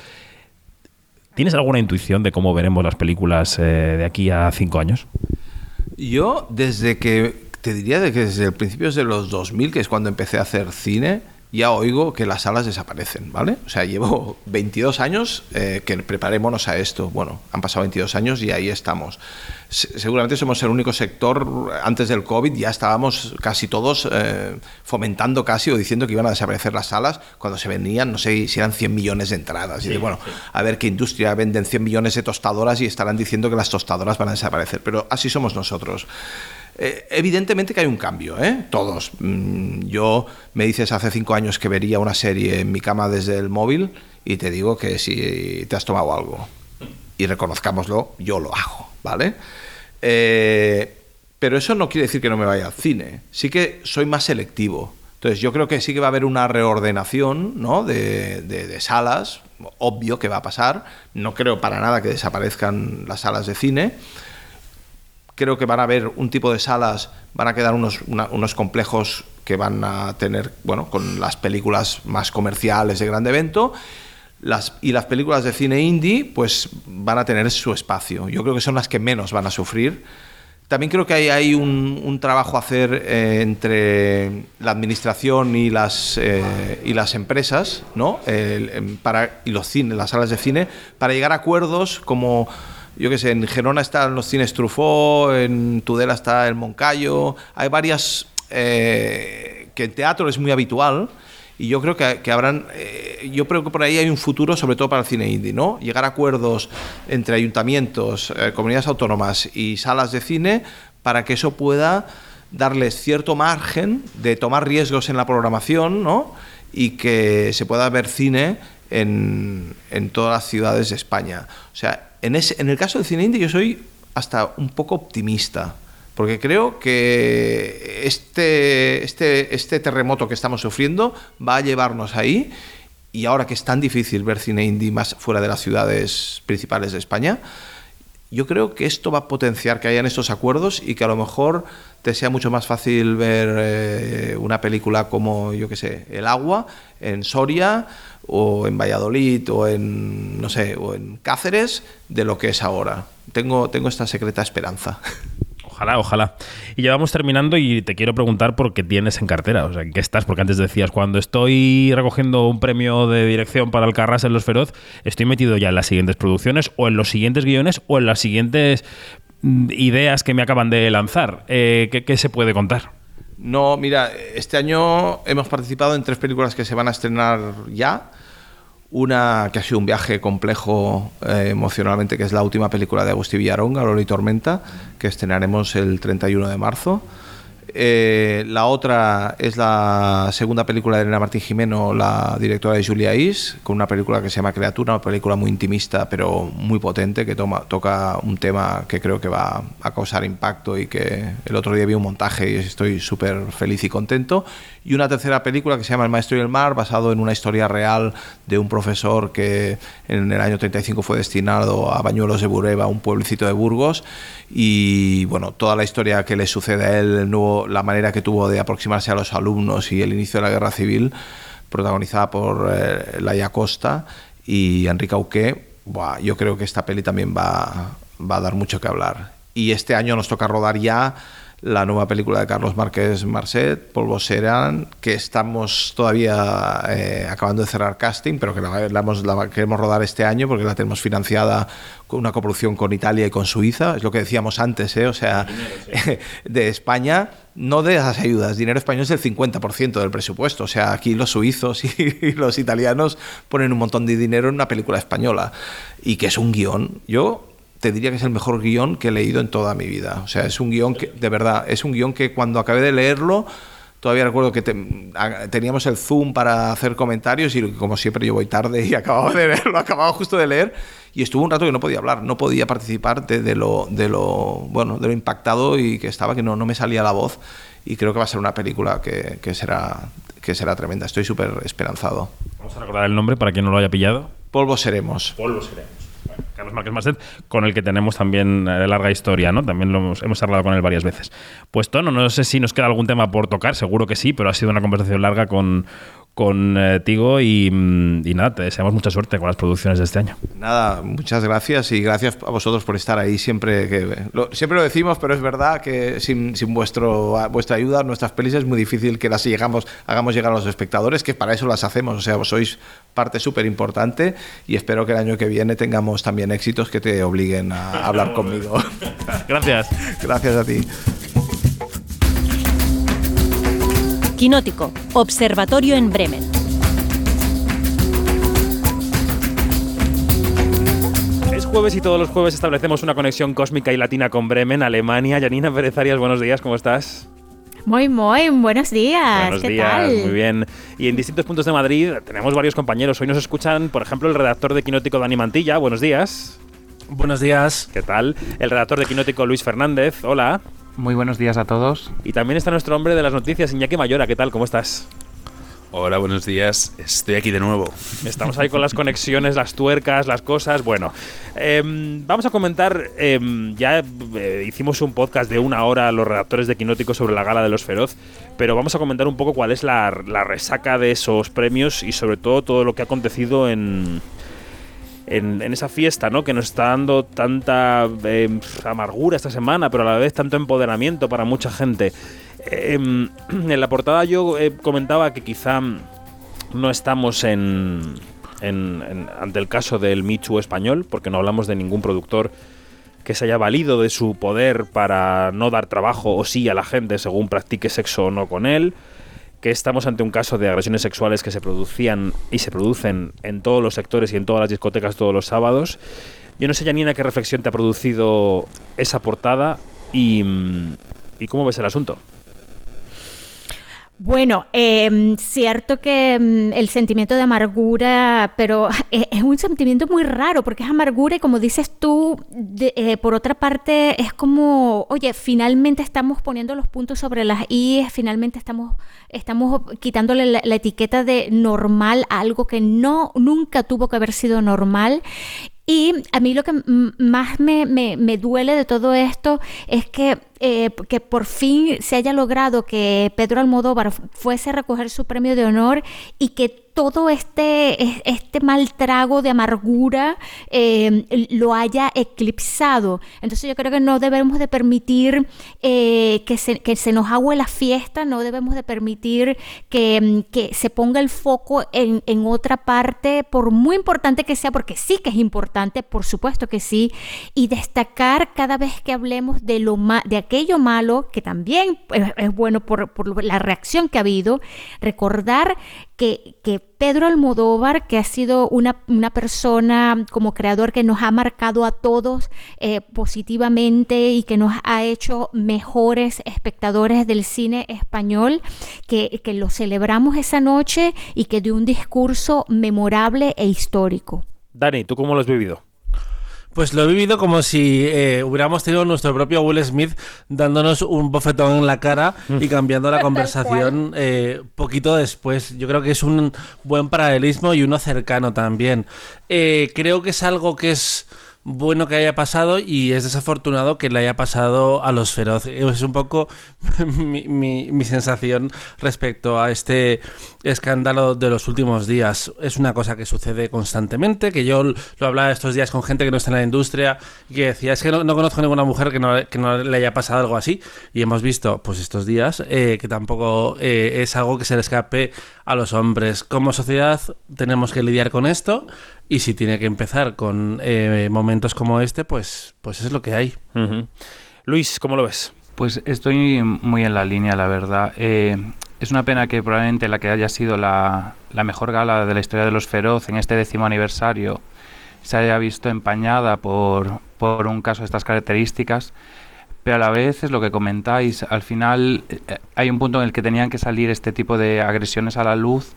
[SPEAKER 1] ¿Tienes alguna intuición de cómo veremos las películas eh, de aquí a cinco años?
[SPEAKER 4] Yo, desde que, te diría desde el principios de los 2000, que es cuando empecé a hacer cine, ya oigo que las salas desaparecen, ¿vale? O sea, llevo 22 años eh, que preparémonos a esto. Bueno, han pasado 22 años y ahí estamos. seguramente somos el único sector, antes del COVID ya estábamos casi todos eh, fomentando casi o diciendo que iban a desaparecer las salas cuando se vendían, no sé si eran 100 millones de entradas. y de, bueno, a ver qué industria venden 100 millones de tostadoras y estarán diciendo que las tostadoras van a desaparecer. Pero así somos nosotros. Eh, evidentemente que hay un cambio, ¿eh? Todos. Mm, yo me dices hace cinco años que vería una serie en mi cama desde el móvil y te digo que si te has tomado algo y reconozcámoslo, yo lo hago, ¿vale? Eh, pero eso no quiere decir que no me vaya al cine. Sí que soy más selectivo. Entonces yo creo que sí que va a haber una reordenación ¿no? de, de salas, obvio que va a pasar. No creo para nada que desaparezcan las salas de cine creo que van a haber un tipo de salas, van a quedar unos, unos complejos que van a tener, bueno, con las películas más comerciales de grande evento. Y las películas de cine indie, pues van a tener su espacio. Yo creo que son las que menos van a sufrir. También creo que hay, hay un, trabajo a hacer eh, entre la administración y las, eh, y las empresas, ¿no? para, y los cines, las salas de cine, para llegar a acuerdos como yo qué sé, en Gerona están los cines Truffaut, en Tudela está el Moncayo, hay varias eh, que en teatro es muy habitual y yo creo que, habrán, eh, yo creo que por ahí hay un futuro sobre todo para el cine indie, ¿no? Llegar a acuerdos entre ayuntamientos, eh, comunidades autónomas y salas de cine para que eso pueda darles cierto margen de tomar riesgos en la programación, ¿no? Y que se pueda ver cine en, en todas las ciudades de España. O sea, en, el caso del cine indie yo soy hasta un poco optimista, porque creo que este, este, este terremoto que estamos sufriendo va a llevarnos ahí y ahora que es tan difícil ver cine indie más fuera de las ciudades principales de España, yo creo que esto va a potenciar que hayan estos acuerdos y que a lo mejor te sea mucho más fácil ver eh, una película como, yo qué sé, El agua en Soria o en Valladolid o en, no sé, o en Cáceres de lo que es ahora. Tengo, tengo esta secreta esperanza.
[SPEAKER 1] Ojalá, ojalá. Y ya vamos terminando y te quiero preguntar por qué tienes en cartera, o sea, ¿qué estás? Porque antes decías, cuando estoy recogiendo un premio de dirección para el Carras en Los Feroz, estoy metido ya en las siguientes producciones o en los siguientes guiones o en las siguientes ideas que me acaban de lanzar. Eh, ¿qué, ¿Qué se puede contar?
[SPEAKER 4] No, mira, este año hemos participado en tres películas que se van a estrenar ya. Una que ha sido un viaje complejo eh, emocionalmente, que es la última película de Agustín Villarón, Loli y Tormenta, que estrenaremos el 31 de marzo. Eh, la otra es la segunda película de Elena Martín Jimeno, la directora de Julia Is, con una película que se llama Criatura, una película muy intimista pero muy potente, que toma, toca un tema que creo que va a causar impacto y que el otro día vi un montaje y estoy súper feliz y contento. Y una tercera película que se llama El Maestro y el Mar, basado en una historia real de un profesor que en el año 35 fue destinado a Bañuelos de Bureba, un pueblecito de Burgos, y bueno, toda la historia que le sucede a él, nuevo, la manera que tuvo de aproximarse a los alumnos y el inicio de la guerra civil, protagonizada por eh, Laia Costa y Enrique Auqué, yo creo que esta peli también va, va a dar mucho que hablar. Y este año nos toca rodar ya la nueva película de Carlos Márquez Marcet, Polvo Serán, que estamos todavía eh, acabando de cerrar casting, pero que la, la queremos rodar este año porque la tenemos financiada con una coproducción con Italia y con Suiza, es lo que decíamos antes, ¿eh? o sea, de España no de esas ayudas, dinero español es el 50% del presupuesto, o sea, aquí los suizos y los italianos ponen un montón de dinero en una película española y que es un guion. Yo te diría que es el mejor guion que he leído en toda mi vida. O sea, es un guion que, de verdad, es un guion que cuando acabé de leerlo, todavía recuerdo que teníamos el Zoom para hacer comentarios y como siempre yo voy tarde y acababa de leerlo, acababa justo de leer y estuvo un rato que no podía hablar, no podía participar de, lo, de lo, bueno, de lo impactado y que estaba, que no, no me salía la voz y creo que va a ser una película que, que será, que será tremenda. Estoy súper esperanzado.
[SPEAKER 1] Vamos a recordar el nombre para quien no lo haya pillado.
[SPEAKER 4] Polvo seremos.
[SPEAKER 1] Polvo seremos. Con el que tenemos también eh, larga historia, ¿no? También lo hemos, hemos, hablado con él varias veces. Pues Tono, no sé si nos queda algún tema por tocar, seguro que sí, pero ha sido una conversación larga con, contigo eh, mm, y, nada, te deseamos mucha suerte con las producciones de este año.
[SPEAKER 4] Nada, muchas gracias y gracias a vosotros por estar ahí siempre. Que, siempre lo decimos, pero es verdad que sin, sin vuestro, vuestra ayuda, nuestras pelis es muy difícil que las llegamos, hagamos llegar a los espectadores, que para eso las hacemos. O sea, vos sois parte súper importante y espero que el año que viene tengamos también éxitos que te obliguen a hablar conmigo.
[SPEAKER 1] Gracias.
[SPEAKER 4] Gracias a ti.
[SPEAKER 2] Quinótico, Observatorio en Bremen.
[SPEAKER 1] Es jueves y todos los jueves establecemos una conexión cósmica y latina con Bremen, Alemania. Janina Pérez Arias, buenos días, ¿cómo estás?
[SPEAKER 5] Muy, muy, buenos días.
[SPEAKER 1] Buenos días, muy bien. Y en distintos puntos de Madrid tenemos varios compañeros. Hoy nos escuchan, por ejemplo, el redactor de Quinótico, Dani Mantilla. Buenos días.
[SPEAKER 6] Buenos días.
[SPEAKER 1] ¿Qué tal? El redactor de Quinótico, Luis Fernández. Hola.
[SPEAKER 7] Muy buenos días a todos.
[SPEAKER 1] Y también está nuestro hombre de las noticias, Iñaki Mayora. ¿Qué tal? ¿Cómo estás?
[SPEAKER 8] Hola, buenos días. Estoy aquí de nuevo.
[SPEAKER 1] Estamos ahí con las conexiones, las tuercas, las cosas. Bueno, em, vamos a comentar. Em, ya eh, hicimos un podcast de una hora los redactores de Quinótico sobre la gala de los Feroz, pero vamos a comentar un poco cuál es la resaca de esos premios y sobre todo todo lo que ha acontecido en, en, esa fiesta, ¿no? Que nos está dando tanta em, amargura esta semana, pero a la vez tanto empoderamiento para mucha gente. Em, en la portada yo eh, comentaba que quizá no estamos en, ante el caso del Michu español, porque no hablamos de ningún productor que se haya valido de su poder para no dar trabajo o sí a la gente según practique sexo o no con él que estamos ante un caso de agresiones sexuales que se producían y se producen en todos los sectores y en todas las discotecas todos los sábados. Yo no sé, Janina, qué reflexión te ha producido esa portada y, y cómo ves el asunto.
[SPEAKER 5] Bueno, eh, cierto que mm, el sentimiento de amargura, pero es, un sentimiento muy raro porque es amargura y como dices tú, eh, por otra parte es como, oye, finalmente estamos poniendo los puntos sobre las i, finalmente estamos, estamos quitándole la, etiqueta de normal a algo que no, nunca tuvo que haber sido normal. Y a mí lo que más me, me, duele de todo esto es que, eh, que por fin se haya logrado que Pedro Almodóvar fuese a recoger su premio de honor y que todo este, este mal trago de amargura eh, lo haya eclipsado. Entonces yo creo que no debemos de permitir eh, que, se, que, se, nos agüe la fiesta, no debemos de permitir que, que se ponga el foco en, en, otra parte, por muy importante que sea, porque sí que es importante, por supuesto que sí, y destacar cada vez que hablemos de, lo de aquello malo, que también es, es bueno por, por la reacción que ha habido, recordar que, Pedro Almodóvar, que ha sido una, persona como creador que nos ha marcado a todos eh, positivamente y que nos ha hecho mejores espectadores del cine español, que, que lo celebramos esa noche y que dio un discurso memorable e histórico.
[SPEAKER 1] Dani, ¿tú cómo lo has vivido?
[SPEAKER 6] Pues lo he vivido como si eh, hubiéramos tenido nuestro propio Will Smith dándonos un bofetón en la cara y cambiando la conversación eh, poquito después. Yo creo que es un buen paralelismo y uno cercano también. Eh, creo que es algo que es bueno que haya pasado y es desafortunado que le haya pasado a los feroz. Es un poco mi, sensación respecto a este escándalo de los últimos días. Es una cosa que sucede constantemente, que yo lo hablaba estos días con gente que no está en la industria y que decía, es que no, no conozco ninguna mujer que no, que no le haya pasado algo así. Y hemos visto, pues estos días, eh, que tampoco eh, es algo que se le escape a los hombres. Como sociedad tenemos que lidiar con esto y si tiene que empezar con eh, momentos como este, pues, pues es lo que hay.
[SPEAKER 1] Luis, ¿cómo lo ves?
[SPEAKER 7] Pues estoy muy en la línea, la verdad. Eh, es una pena que probablemente la que haya sido la, la mejor gala de la historia de los Feroz en este décimo aniversario se haya visto empañada por, por un caso de estas características. Pero a la vez es lo que comentáis, al final eh, hay un punto en el que tenían que salir este tipo de agresiones a la luz.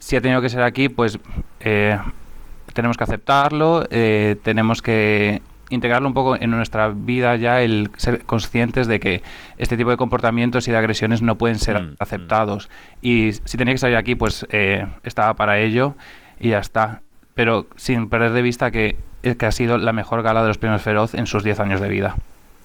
[SPEAKER 7] Si ha tenido que ser aquí, pues eh, tenemos que aceptarlo, eh, tenemos que integrarlo un poco en nuestra vida ya, el ser conscientes de que este tipo de comportamientos y de agresiones no pueden ser
[SPEAKER 1] Mm, mm.
[SPEAKER 7] aceptados. Y si tenía que salir aquí, pues eh, estaba para ello y ya está. Pero sin perder de vista que, eh, que ha sido la mejor gala de los premios Feroz en sus 10 años de vida.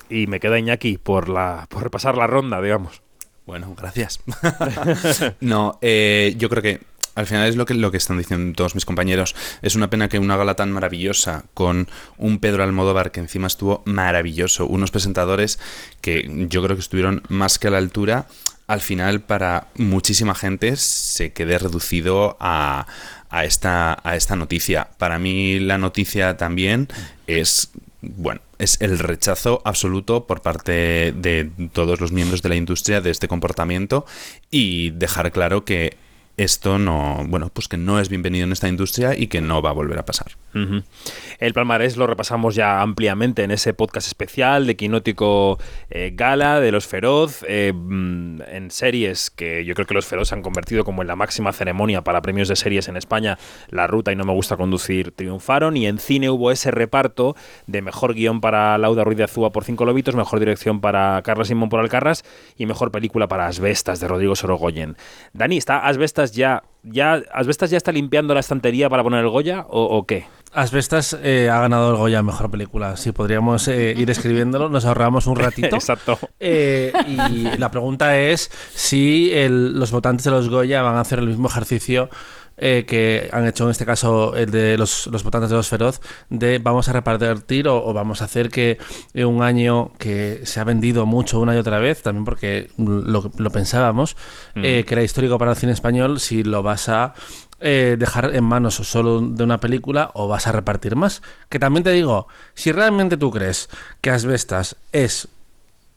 [SPEAKER 1] Y me queda Iñaki por, la, por repasar la ronda, digamos.
[SPEAKER 8] Bueno, gracias. no, eh, yo creo que al final es lo que, lo que están diciendo todos mis compañeros. Es una pena que una gala tan maravillosa con un Pedro Almodóvar que encima estuvo maravilloso, unos presentadores que yo creo que estuvieron más que a la altura, al final para muchísima gente se quede reducido a, a esta, a esta noticia. Para mí la noticia también es bueno, es el rechazo absoluto por parte de todos los miembros de la industria de este comportamiento y dejar claro que esto no, bueno, pues que no es bienvenido en esta industria y que no va a volver a pasar.
[SPEAKER 1] El palmarés lo repasamos ya ampliamente en ese podcast especial de Quinótico eh, Gala, de Los Feroz, eh, mm, en series que yo creo que Los Feroz se han convertido como en la máxima ceremonia para premios de series en España. La Ruta y No Me Gusta Conducir triunfaron y en cine hubo ese reparto de mejor guion para Lauda Ruiz de Azúa por Cinco Lobitos, mejor dirección para Carla Simón por Alcarras y mejor película para Asbestas de Rodrigo Sorogoyen. Dani, ¿está Asbestas ya, ya, Asbestas ya está limpiando la estantería para poner el Goya o, o qué?
[SPEAKER 6] Asbestas eh, ha ganado el Goya Mejor Película. Si podríamos eh, ir escribiéndolo, nos ahorramos un ratito.
[SPEAKER 1] Exacto.
[SPEAKER 6] Eh, y la pregunta es si el- los votantes de los Goya van a hacer el mismo ejercicio eh, que han hecho en este caso el de los, los votantes de los Feroz, de vamos a repartir o, o vamos a hacer que un año que se ha vendido mucho una y otra vez, también porque lo, lo pensábamos, eh, que era histórico para el cine español, si lo vas a eh, dejar en manos solo de una película o vas a repartir más. Que también te digo, si realmente tú crees que Asbestas es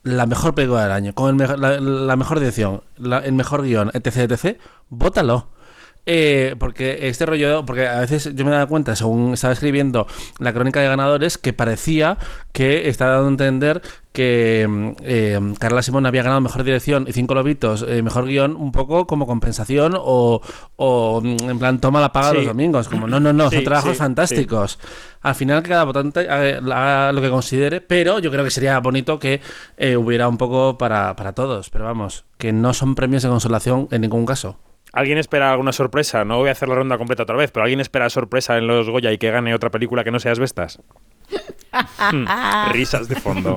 [SPEAKER 6] la mejor película del año, con el mejo- la, la mejor dirección, la- el mejor guion, etc, etc, vótalo. Eh, porque este rollo, porque a veces yo me he dado cuenta, según estaba escribiendo la crónica de ganadores, que parecía que estaba dando a entender que mm, eh, Carla Simón había ganado mejor dirección y cinco lobitos, eh, mejor guion, un poco como compensación o, o, mm, en plan toma la paga
[SPEAKER 1] Sí.
[SPEAKER 6] los domingos. Como no, no, no,
[SPEAKER 1] Sí,
[SPEAKER 6] son trabajos
[SPEAKER 1] sí,
[SPEAKER 6] fantásticos. Al final cada votante haga lo que considere, pero yo creo que sería bonito que eh, hubiera un poco para, para todos. Pero vamos, que no son premios de consolación en ningún caso.
[SPEAKER 1] ¿Alguien espera alguna sorpresa? No voy a hacer la ronda completa otra vez, pero ¿alguien espera sorpresa en los Goya y que gane otra película que no sea Asbestas? Hmm, Risas de fondo.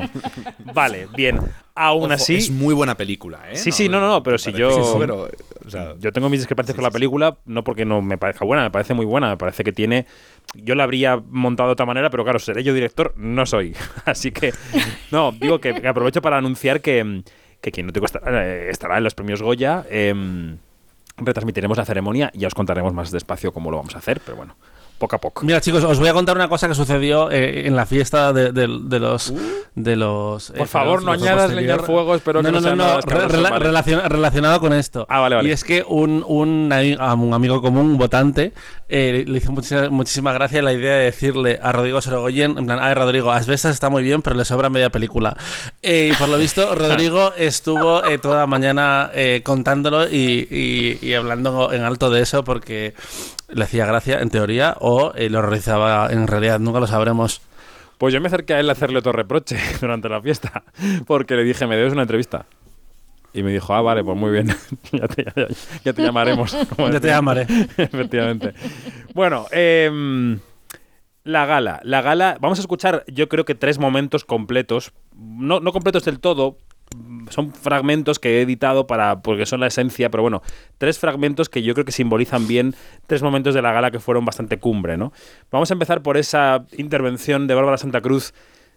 [SPEAKER 1] Vale, bien. Aún
[SPEAKER 8] Ojo,
[SPEAKER 1] así,
[SPEAKER 8] es muy buena película, ¿eh?
[SPEAKER 1] Sí, sí, no, no, no, pero si yo-
[SPEAKER 8] sí, pero, o sea,
[SPEAKER 1] yo tengo mis discrepancias
[SPEAKER 8] Sí,
[SPEAKER 1] con la película, no porque no me parezca buena, me parece muy buena, me parece que tiene... Yo la habría montado de otra manera, pero claro, seré yo director, no soy. Así que, no, digo que, que aprovecho para anunciar que, que quien no te estará, eh, estará en los premios Goya. em, retransmitiremos la ceremonia y ya os contaremos más despacio cómo lo vamos a hacer, pero bueno, poco a poco.
[SPEAKER 6] Mira, chicos, os voy a contar una cosa que sucedió eh, en la fiesta de, de- de los. De los
[SPEAKER 1] Uh. Por
[SPEAKER 6] eh,
[SPEAKER 1] favor,
[SPEAKER 6] feroz,
[SPEAKER 1] no
[SPEAKER 6] los
[SPEAKER 1] añadas leña al fuego, espero que
[SPEAKER 6] no,
[SPEAKER 1] no
[SPEAKER 6] no,
[SPEAKER 1] sea
[SPEAKER 6] no,
[SPEAKER 1] nada
[SPEAKER 6] no,
[SPEAKER 1] escabroso,
[SPEAKER 6] re- rela-
[SPEAKER 1] vale.
[SPEAKER 6] relaciona- relacionado con esto.
[SPEAKER 1] Ah, vale, vale.
[SPEAKER 6] Y es que un, un, un amigo común, un votante, eh, le hizo muchísima, muchísima gracia la idea de decirle a Rodrigo Sorogoyen, en plan, ay, Rodrigo, Asbestas está muy bien, pero le sobra media película. Eh, y por lo visto, Rodrigo estuvo eh, toda la mañana eh, contándolo y, y- y hablando en alto de eso porque le hacía gracia, en teoría, o eh, lo realizaba en realidad, nunca lo sabremos.
[SPEAKER 1] Pues yo me acerqué a él a hacerle otro reproche durante la fiesta, porque le dije, me debes una entrevista. Y me dijo, ah, vale, pues muy bien, ya, te, ya- ya te llamaremos.
[SPEAKER 6] Ya te llamaré.
[SPEAKER 1] Efectivamente. Bueno, em, La gala. La gala, vamos a escuchar yo creo que tres momentos completos. No, no completos del todo, son fragmentos que he editado para porque son la esencia, pero bueno, tres fragmentos que yo creo que simbolizan bien tres momentos de la gala que fueron bastante cumbre, ¿no? Vamos a empezar por esa intervención de Bárbara Santa Cruz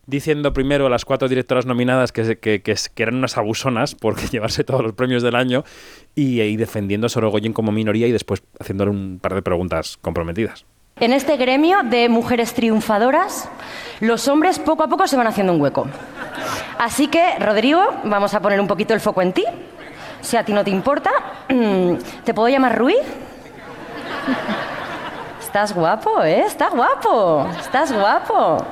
[SPEAKER 1] diciendo primero a las cuatro directoras nominadas que, que, que, que eran unas abusonas porque llevarse todos los premios del año y, y defendiendo a Sorogoyen como minoría y después haciéndole un par de preguntas comprometidas.
[SPEAKER 9] En este gremio de mujeres triunfadoras, los hombres poco a poco se van haciendo un hueco. Así que, Rodrigo, vamos a poner un poquito el foco en ti. Si a ti no te importa, ¿te puedo llamar Rui? Estás guapo, ¿eh? Estás guapo. Estás guapo.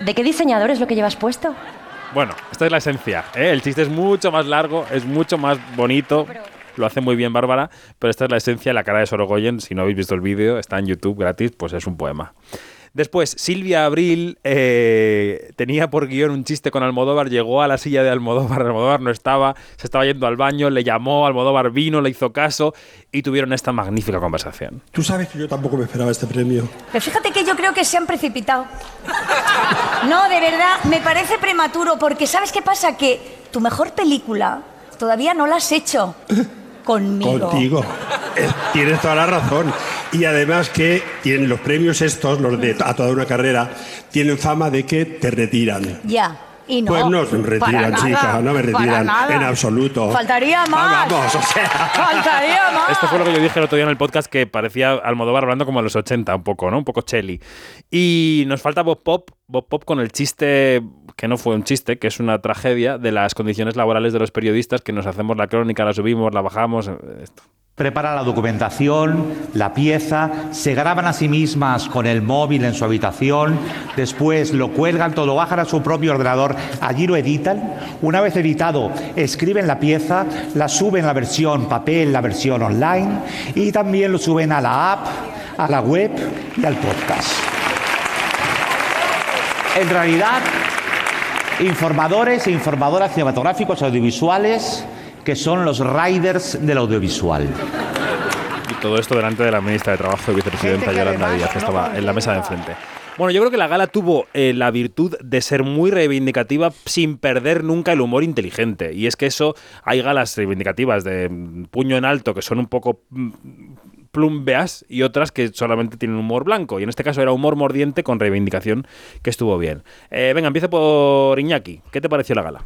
[SPEAKER 9] ¿De qué diseñador es lo que llevas puesto?
[SPEAKER 1] Bueno, esta es la esencia. ¿eh? El chiste es mucho más largo, es mucho más bonito. Lo hace muy bien Bárbara, pero esta es la esencia de la cara de Sorogoyen. Si no habéis visto el vídeo, está en YouTube gratis, pues es un poema. Después, Silvia Abril eh, tenía por guion un chiste con Almodóvar, llegó a la silla de Almodóvar, Almodóvar no estaba, se estaba yendo al baño, le llamó, Almodóvar vino, le hizo caso y tuvieron esta magnífica conversación.
[SPEAKER 10] Tú sabes que yo tampoco me esperaba este premio.
[SPEAKER 11] Pero fíjate que yo creo que se han precipitado. No, de verdad, me parece prematuro porque ¿sabes qué pasa? Que tu mejor película todavía no la has hecho. Conmigo.
[SPEAKER 10] Contigo. Eh, tienes toda la razón. Y además que tienen los premios estos, los de a toda una carrera, tienen fama de que te retiran.
[SPEAKER 11] Ya. Y no,
[SPEAKER 10] pues no me retiran,
[SPEAKER 11] para
[SPEAKER 10] chica,
[SPEAKER 11] nada,
[SPEAKER 10] no me retiran en absoluto.
[SPEAKER 11] Faltaría más.
[SPEAKER 10] Ah, vamos, o sea.
[SPEAKER 11] Faltaría más.
[SPEAKER 1] Esto fue lo que yo dije el otro día en el podcast que parecía Almodóvar hablando como a los 80 un poco, ¿no? Un poco Chelly. Y nos falta Bob Pop, Bob Pop con el chiste, que no fue un chiste, que es una tragedia de las condiciones laborales de los periodistas, que nos hacemos la crónica, la subimos, la bajamos, esto.
[SPEAKER 12] Prepara la documentación, la pieza, se graban a sí mismas con el móvil en su habitación, después lo cuelgan, todo lo bajan a su propio ordenador, allí lo editan. Una vez editado, escriben la pieza, la suben la versión papel, la versión online y también lo suben a la app, a la web y al podcast. En realidad, informadores e informadoras cinematográficos audiovisuales que son los riders del audiovisual.
[SPEAKER 1] Y todo esto delante de la ministra de Trabajo y vicepresidenta Yolanda Díaz, que estaba en la mesa de enfrente. Bueno, yo creo que la gala tuvo eh, la virtud de ser muy reivindicativa sin perder nunca el humor inteligente. Y es que eso, hay galas reivindicativas de mm, puño en alto que son un poco mm, plumbeas y otras que solamente tienen humor blanco. Y en este caso era humor mordiente con reivindicación que estuvo bien. Eh, venga, empiezo por Iñaki. ¿Qué te pareció la gala?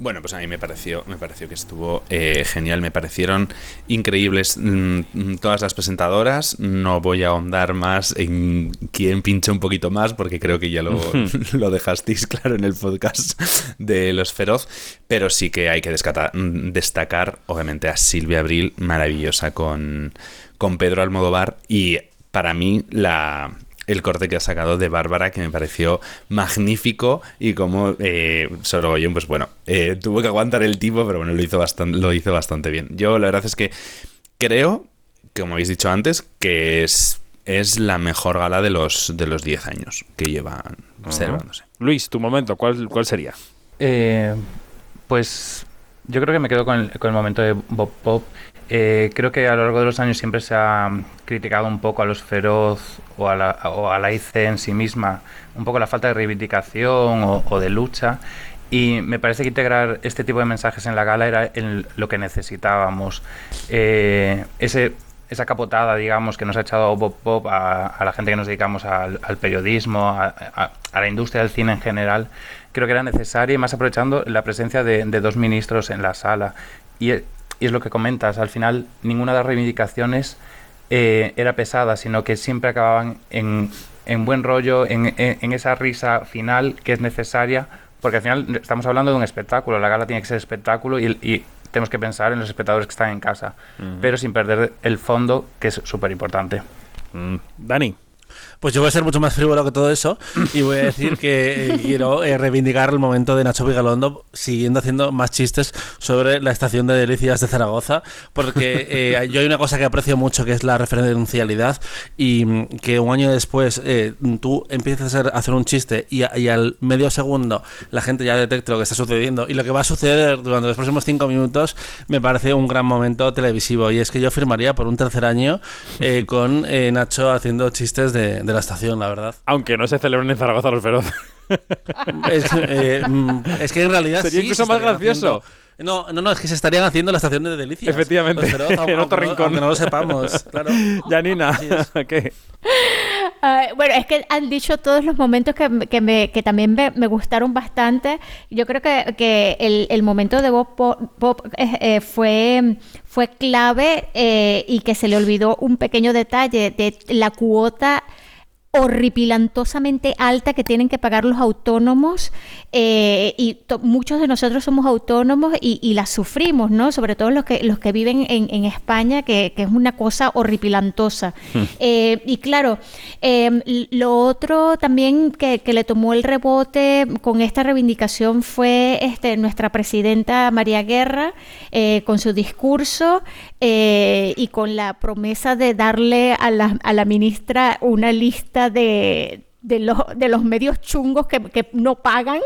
[SPEAKER 8] Bueno, pues a mí me pareció, me pareció que estuvo eh, genial, me parecieron increíbles mm, todas las presentadoras. No voy a ahondar más en quién pincha un poquito más, porque creo que ya lo, lo dejasteis claro en el podcast de Los Feroz. Pero sí que hay que descata- mm, destacar, obviamente, a Silvia Abril, maravillosa con, con Pedro Almodóvar. Y para mí, la, el corte que ha sacado de Bárbara, que me pareció magnífico y como eh, Sorogoyen, pues bueno, eh, tuvo que aguantar el tipo, pero bueno, lo hizo, bastante, lo hizo bastante bien. Yo la verdad es que creo, como habéis dicho antes, que es, es la mejor gala de los, de los 10 años que llevan observándose.
[SPEAKER 1] Luis, tu momento, ¿cuál, cuál sería?
[SPEAKER 7] Eh, pues yo creo que me quedo con el, con el momento de Bob Pop. Eh, creo que a lo largo de los años siempre se ha criticado un poco a los feroz o a la, o a la IC en sí misma, un poco la falta de reivindicación o, o de lucha. Y me parece que integrar este tipo de mensajes en la gala era el- lo que necesitábamos. Eh, ese, esa capotada, digamos, que nos ha echado Bob Pop a, a la gente que nos dedicamos al, al periodismo, a, a- a la industria del cine en general, creo que era necesaria y más aprovechando la presencia de, de dos ministros en la sala. Y, e- y es lo que comentas, al final ninguna de las reivindicaciones eh, era pesada, sino que siempre acababan en, en buen rollo, en, en- en esa risa final que es necesaria, porque al final estamos hablando de un espectáculo, la gala tiene que ser espectáculo y, y tenemos que pensar en los espectadores que están en casa, pero sin perder el fondo, que es súper importante.
[SPEAKER 1] Dani.
[SPEAKER 6] Pues yo voy a ser mucho más frívolo que todo eso y voy a decir que eh, quiero eh, reivindicar el momento de Nacho Vigalondo siguiendo haciendo más chistes sobre la estación de delicias de Zaragoza, porque eh, yo hay una cosa que aprecio mucho que es la referencialidad y mm, que un año después eh, tú empiezas a hacer, a hacer un chiste y, a- y al medio segundo la gente ya detecta lo que está sucediendo y lo que va a suceder durante los próximos cinco minutos me parece un gran momento televisivo. Y es que yo firmaría por un tercer año con eh, Nacho haciendo chistes de de, la estación, la verdad.
[SPEAKER 1] Aunque no se celebren en Zaragoza los feroz.
[SPEAKER 6] Es, eh, mm, es que en realidad
[SPEAKER 1] Sería
[SPEAKER 6] sí
[SPEAKER 1] incluso
[SPEAKER 6] se
[SPEAKER 1] más gracioso.
[SPEAKER 6] haciendo- No, no, no, es que se estarían haciendo la estación de Delicias.
[SPEAKER 1] Efectivamente,
[SPEAKER 6] Los Feroz,
[SPEAKER 1] en
[SPEAKER 6] aunque
[SPEAKER 1] otro
[SPEAKER 6] no-
[SPEAKER 1] rincón.
[SPEAKER 6] Aunque no lo sepamos, claro.
[SPEAKER 1] Janina, ¿qué?
[SPEAKER 5] Ah, bueno, es que han dicho todos los momentos que, que, me, que también me, me gustaron bastante. Yo creo que, que el, el momento de Bob, Po- Bob, eh, eh, fue, fue clave eh, y que se le olvidó un pequeño detalle de la cuota horripilantosamente alta que tienen que pagar los autónomos eh, y muchos de nosotros somos autónomos y, y la sufrimos, ¿no? Sobre todo los que, los que viven en, en España, que, que es una cosa horripilantosa. Eh, y claro, eh, l- lo otro también que, que le tomó el rebote con esta reivindicación fue este, nuestra presidenta María Guerra eh, con su discurso eh, y con la promesa de darle a la, a la ministra una lista de, de, los, de los medios chungos que, que no pagan.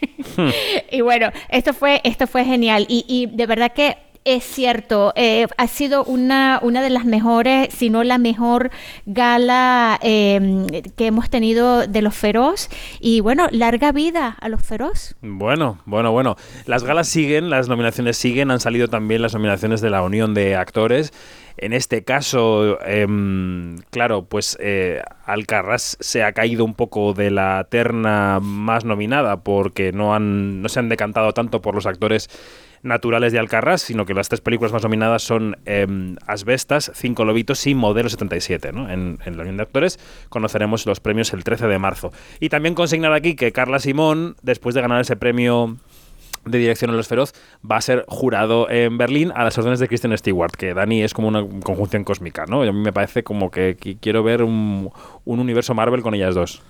[SPEAKER 5] y bueno, esto fue, esto fue genial. Y, y de verdad que es cierto, eh, ha sido una, una de las mejores, si no la mejor gala eh, que hemos tenido de los feroz. Y bueno, larga vida a los feroz.
[SPEAKER 1] Bueno, bueno, bueno. Las galas siguen, las nominaciones siguen, han salido también las nominaciones de la Unión de Actores. En este caso, em, claro, pues eh, Alcarrás se ha caído un poco de la terna más nominada porque no, han, no se han decantado tanto por los actores naturales de Alcarrás, sino que las tres películas más nominadas son em, Asbestas, Cinco Lobitos y Modelo 77. ¿no? En, en la Unión de Actores conoceremos los premios el 13 de marzo. Y también consignar aquí que Carla Simón, después de ganar ese premio de dirección en Los Feroz, va a ser jurado en Berlín a las órdenes de Kristen Stewart, que Dani es como una conjunción cósmica, ¿no? Y a mí me parece como que quiero ver un, un universo Marvel con ellas dos.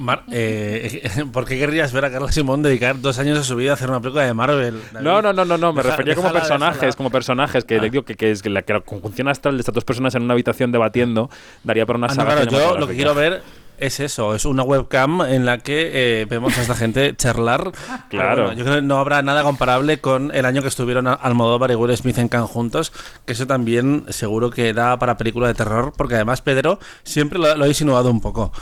[SPEAKER 6] Mar- eh, ¿Por qué querrías ver a Carla Simón dedicar dos años de su vida a hacer una película de Marvel? David?
[SPEAKER 1] No, no, no, no, no, me
[SPEAKER 6] Deja-
[SPEAKER 1] refería como personajes,
[SPEAKER 6] déjala.
[SPEAKER 1] como personajes, que
[SPEAKER 6] Ah.
[SPEAKER 1] digo que, que es que la, que la conjunción astral de estas dos personas en una habitación debatiendo daría para una
[SPEAKER 6] Ah, no, claro, yo lo que quiero ver es eso, es una webcam en la que eh, vemos a esta gente charlar.
[SPEAKER 1] Claro.
[SPEAKER 6] bueno, yo creo que no habrá nada comparable con el año que estuvieron Almodóvar y Will Smith en Cannes juntos, que eso también seguro que da para película de terror, porque además Pedro siempre lo, lo ha insinuado un poco.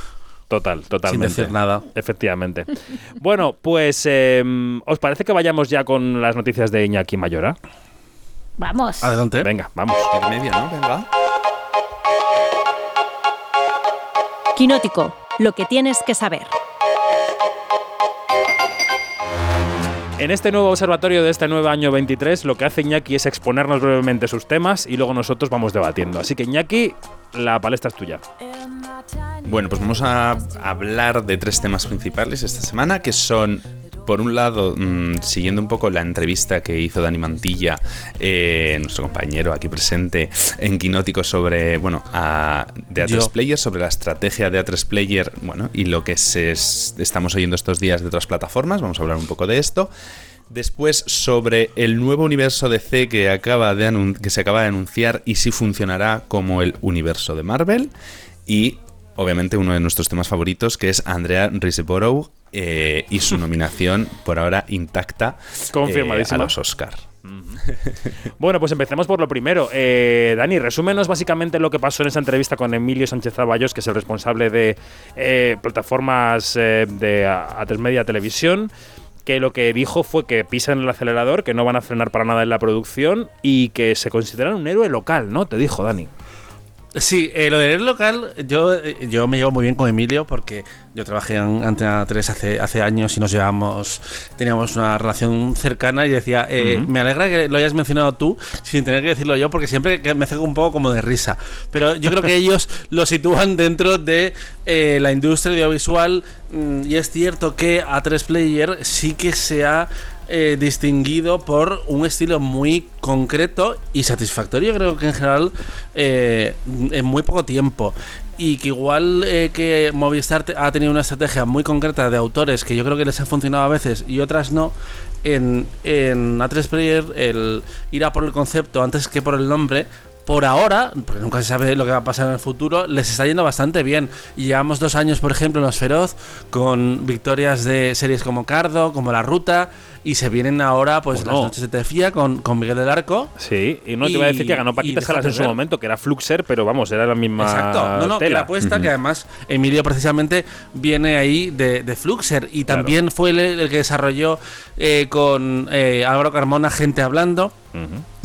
[SPEAKER 1] Total, totalmente.
[SPEAKER 6] decir nada.
[SPEAKER 1] Efectivamente. bueno, pues, eh, ¿os parece que vayamos ya con las noticias de Iñaki Mayora?
[SPEAKER 5] Vamos.
[SPEAKER 6] Adelante.
[SPEAKER 1] Venga, vamos.
[SPEAKER 8] En ¿no? Venga.
[SPEAKER 2] Quinótico, lo que tienes que saber.
[SPEAKER 1] En este nuevo observatorio de este nuevo año 23, lo que hace Iñaki es exponernos brevemente sus temas y luego nosotros vamos debatiendo. Así que Iñaki, la palestra es tuya.
[SPEAKER 8] Bueno, pues vamos a hablar de tres temas principales esta semana, que son, por un lado, mm, siguiendo un poco la entrevista que hizo Dani Mantilla, eh, nuestro compañero aquí presente en Quinótico, sobre, bueno, a, de A3
[SPEAKER 6] Yo.
[SPEAKER 8] Player, sobre la estrategia de A3 Player, bueno, y lo que se es- estamos oyendo estos días de otras plataformas, vamos a hablar un poco de esto. Después sobre el nuevo universo que, acaba de anun- que se acaba de anunciar y si funcionará como el universo de Marvel. Y obviamente uno de nuestros temas favoritos que es Andrea Riseborough eh, y su nominación por ahora intacta eh,
[SPEAKER 1] Confirmadísima.
[SPEAKER 8] a los Oscar.
[SPEAKER 1] Bueno, pues empecemos por lo primero. Eh, Dani, resúmenos básicamente lo que pasó en esa entrevista con Emilio Sánchez Zaballos, que es el responsable de eh, plataformas eh, de A- A3 Media Televisión, que lo que dijo fue que pisan el acelerador, que no van a frenar para nada en la producción y que se consideran un héroe local, ¿no? Te dijo Dani.
[SPEAKER 6] Sí, eh, lo del local, yo, eh, yo me llevo muy bien con Emilio porque yo trabajé en Antena 3 hace, hace años y nos llevamos, teníamos una relación cercana y decía, eh, me alegra que lo hayas mencionado tú sin tener que decirlo yo porque siempre me hace un poco como de risa. Pero yo creo que ellos lo sitúan dentro de eh, la industria audiovisual mm, y es cierto que A3 Player sí que se ha eh, distinguido por un estilo muy concreto y satisfactorio, creo que en general, eh, en muy poco tiempo. Y que igual eh, que Movistar ha tenido una estrategia muy concreta de autores que yo creo que les ha funcionado a veces y otras no, en, en A3 Player el ir a por el concepto antes que por el nombre por ahora, porque nunca se sabe lo que va a pasar en el futuro, les está yendo bastante bien. Y llevamos dos años, por ejemplo, en Los Feroz, con victorias de series como Cardo, como La Ruta, y se vienen ahora, pues,
[SPEAKER 1] Bueno.
[SPEAKER 6] las noches de Tefía con, con Miguel del Arco.
[SPEAKER 1] Sí, y no te iba a decir que ganó Paquita Salas en su momento, que era Fluxer, pero vamos, era la misma
[SPEAKER 6] Exacto, no, no, que la apuesta, que además Emilio precisamente viene ahí de, de Fluxer. Y también fue el, el que desarrolló eh, con eh, Álvaro Carmona Gente Hablando,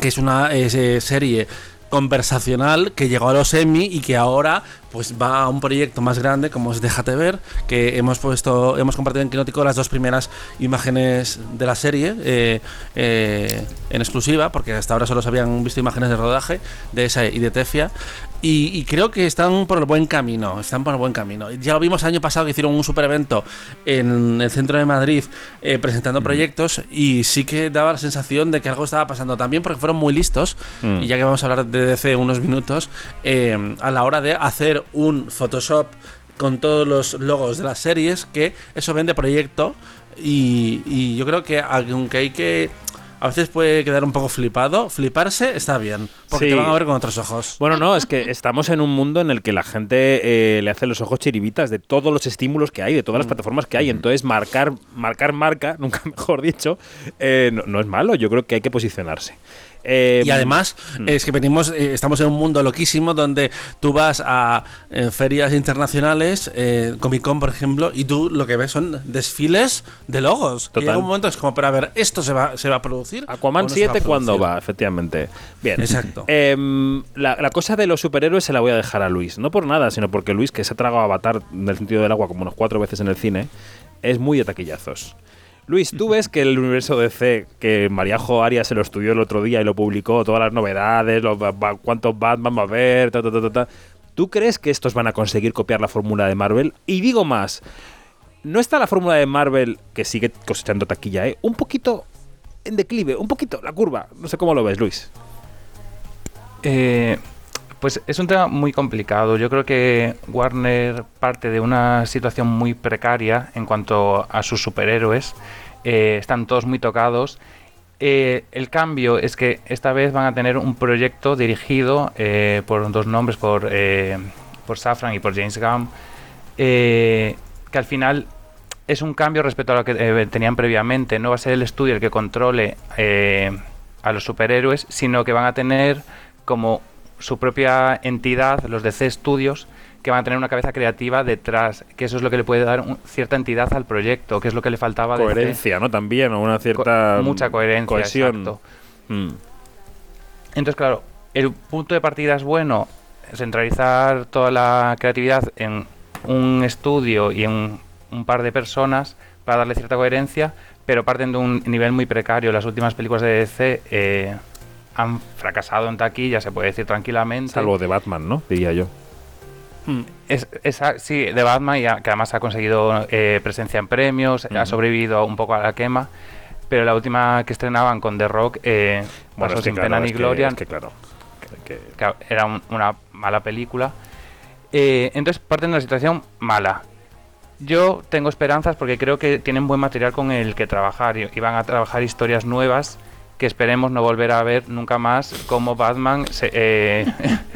[SPEAKER 6] que es una eh, serie conversacional que llegó a los Emmy y que ahora pues va a un proyecto más grande como es Déjate ver, que hemos puesto, hemos compartido en Quinótico las dos primeras imágenes de la serie eh, eh, en exclusiva, porque hasta ahora solo se habían visto imágenes de rodaje de esa y de Tefia. Y, y creo que están por el buen camino, están por el buen camino. Ya lo vimos el año pasado que hicieron un super evento en el centro de Madrid eh, presentando proyectos y sí que daba la sensación de que algo estaba pasando también porque fueron muy listos
[SPEAKER 1] Mm.
[SPEAKER 6] y ya que vamos a hablar de DC unos minutos, a la hora de hacer un Photoshop con todos los logos de las series, que eso vende proyecto y, y yo creo que aunque hay que... A veces puede quedar un poco flipado. Fliparse está bien, porque
[SPEAKER 1] Sí.
[SPEAKER 6] te van a ver con otros ojos.
[SPEAKER 1] Bueno, no, es que estamos en un mundo en el que la gente eh, le hace los ojos chiribitas de todos los estímulos que hay, de todas las plataformas que hay. Entonces, marcar, marcar marca, nunca mejor dicho, eh, no, no es malo. Yo creo que hay que posicionarse. Eh,
[SPEAKER 6] Y además,
[SPEAKER 1] mm.
[SPEAKER 6] es que venimos, eh, estamos en un mundo loquísimo donde tú vas a eh, ferias internacionales, eh, Comic Con, por ejemplo, y tú lo que ves son desfiles de logos. Y llega un momento es como para ver, ¿esto se va, se va a producir?
[SPEAKER 1] Aquaman
[SPEAKER 6] ¿O no se va a
[SPEAKER 1] 7 cuando
[SPEAKER 6] producir?
[SPEAKER 1] va, efectivamente. Bien.
[SPEAKER 6] Exacto.
[SPEAKER 1] Em, la, la cosa de los superhéroes se la voy a dejar a Luis. No por nada, sino porque Luis, que se ha tragado Avatar en el sentido del agua como unas cuatro veces en el cine, es muy de taquillazos. Luis, tú ves que el universo DC, que Mariajo Arias se lo estudió el otro día y lo publicó, todas las novedades, cuántos Batman va a haber, ta, ta, ta, ta. ¿Tú crees que estos van a conseguir copiar la fórmula de Marvel? Y digo más, ¿no está la fórmula de Marvel, que sigue cosechando taquilla, eh? un poquito en declive, un poquito la curva? No sé cómo lo ves, Luis.
[SPEAKER 7] Eh, pues es un tema muy complicado. Yo creo que Warner parte de una situación muy precaria en cuanto a sus superhéroes. Eh, están todos muy tocados. Eh, el cambio es que esta vez van a tener un proyecto dirigido eh, por dos nombres, por, eh, por Safran y por James Gunn, que al final es un cambio respecto a lo que tenían previamente. No va a ser el estudio el que controle a los superhéroes, sino que van a tener como su propia entidad, los DC Studios, que van a tener una cabeza creativa detrás, que eso es lo que le puede dar un- cierta entidad al proyecto, que es lo que le faltaba.
[SPEAKER 1] Coherencia, ¿no? También, o una cierta...
[SPEAKER 7] Co- mucha coherencia,
[SPEAKER 1] Cohesión.
[SPEAKER 7] exacto.
[SPEAKER 1] Mm.
[SPEAKER 7] Entonces, claro, el punto de partida es bueno, centralizar toda la creatividad en un estudio y en un par de personas para darle cierta coherencia, pero parten de un nivel muy precario. Las últimas películas de DC eh, han fracasado en taquilla, se puede decir tranquilamente.
[SPEAKER 1] Salvo de Batman, ¿no? Diría yo.
[SPEAKER 7] Es, esa, sí, de Batman, y a- que además ha conseguido eh, presencia en premios, ha sobrevivido un poco a la quema. Pero la última que estrenaban con The Rock, eh,
[SPEAKER 1] Bueno,
[SPEAKER 7] pasó
[SPEAKER 1] es que
[SPEAKER 7] sin
[SPEAKER 1] claro,
[SPEAKER 7] pena ni
[SPEAKER 1] es que-
[SPEAKER 7] gloria.
[SPEAKER 1] es que claro, que-
[SPEAKER 7] que era un- una mala película. Eh, entonces parten de una situación mala. Yo tengo esperanzas porque creo que tienen buen material con el que trabajar y, y van a trabajar historias nuevas que esperemos no volver a ver nunca más como Batman se, eh,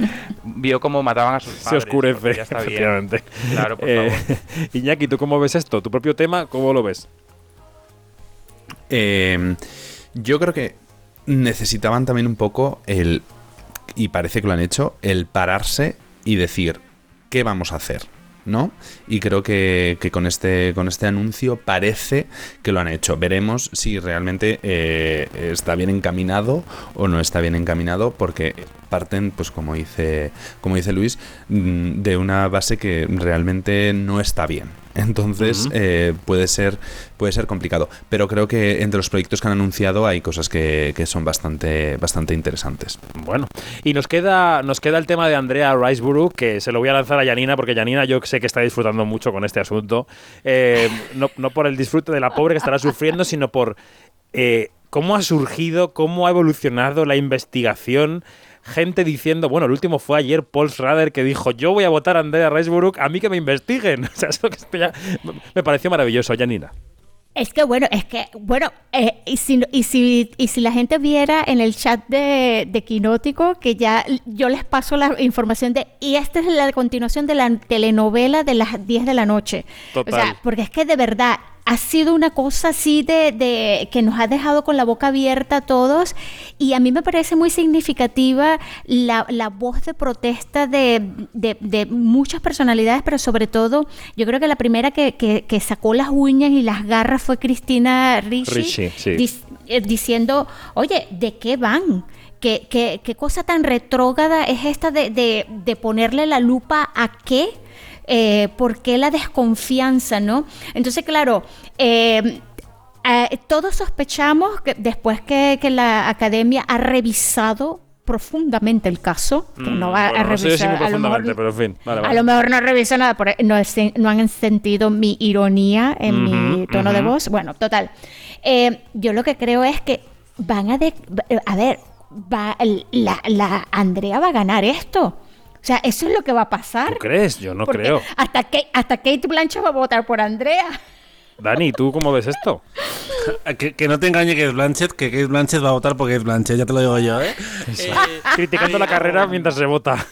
[SPEAKER 7] vio cómo mataban a sus padres.
[SPEAKER 1] Se oscurece,
[SPEAKER 7] ya está bien.
[SPEAKER 1] efectivamente.
[SPEAKER 7] Claro, por
[SPEAKER 1] Eh,
[SPEAKER 7] favor.
[SPEAKER 1] Iñaki, ¿tú cómo ves esto? ¿Tu propio tema? ¿Cómo lo ves?
[SPEAKER 8] Eh, yo creo que necesitaban también un poco el, y parece que lo han hecho, el pararse y decir, ¿qué vamos a hacer? ¿No? Y creo que, con, este, con este anuncio parece que lo han hecho. Veremos si realmente eh, está bien encaminado o no está bien encaminado, porque parten, pues como dice, como dice Luis, mm, de una base que realmente no está bien. Entonces eh, puede ser puede ser complicado. Pero creo que entre los proyectos que han anunciado hay cosas que, que son bastante, bastante interesantes.
[SPEAKER 1] Bueno, y nos queda, nos queda el tema de Andrea Riceborough, que se lo voy a lanzar a Janina, porque Janina yo sé que está disfrutando mucho con este asunto. Eh, no, no por el disfrute de la pobre que estará sufriendo, sino por eh, cómo ha surgido, cómo ha evolucionado la investigación. Gente diciendo, bueno, el último fue ayer Paul Schrader que dijo, yo voy a votar a Andrea Riceborough, a mí que me investiguen. O sea, eso que ya- me pareció maravilloso, Janina.
[SPEAKER 5] Es que bueno, es que bueno, eh, y, si, y, si, y si la gente viera en el chat de, de Quinótico, que ya yo les paso la información de, y esta es la continuación de la telenovela de las 10 de la noche.
[SPEAKER 1] Total.
[SPEAKER 5] O sea, porque es que de verdad ha sido una cosa así de, de, que nos ha dejado con la boca abierta a todos y a mí me parece muy significativa la, la voz de protesta de, de, de, muchas personalidades, pero sobre todo yo creo que la primera que, que, que sacó las uñas y las garras fue Cristina Ricci,
[SPEAKER 1] Ricci, sí.
[SPEAKER 5] dic- eh, diciendo, oye, ¿de qué van? ¿Qué, qué, qué cosa tan retrógrada es esta de ponerle la lupa a qué? Eh, ¿Por qué la desconfianza, no? Entonces, claro, eh, eh, todos sospechamos que después que, que la academia ha revisado profundamente el caso, que no va
[SPEAKER 1] Mm, bueno,
[SPEAKER 5] a
[SPEAKER 1] no sé
[SPEAKER 5] revisar, a lo mejor
[SPEAKER 1] pero en fin. Vale,
[SPEAKER 5] a
[SPEAKER 1] vale.
[SPEAKER 5] lo mejor no revisa nada, por- no, es- no han sentido mi ironía en mi
[SPEAKER 1] Ujú,
[SPEAKER 5] tono de
[SPEAKER 1] ujú.
[SPEAKER 5] voz. Bueno, total. Eh, yo lo que creo es que van a... de- a ver, va, la, la Andrea va a ganar esto. O sea, eso es lo que va a pasar.
[SPEAKER 1] ¿Tú crees? Yo no
[SPEAKER 5] Porque
[SPEAKER 1] creo.
[SPEAKER 5] Hasta, que, hasta Kate Blanchett va a votar por Andrea.
[SPEAKER 1] Dani, ¿tú cómo ves esto?
[SPEAKER 6] Que, que no te engañe Kate Blanchett, que Kate Blanchett va a votar por Kate Blanchett, ya te lo digo yo, ¿eh?
[SPEAKER 1] Criticando la carrera mientras se vota.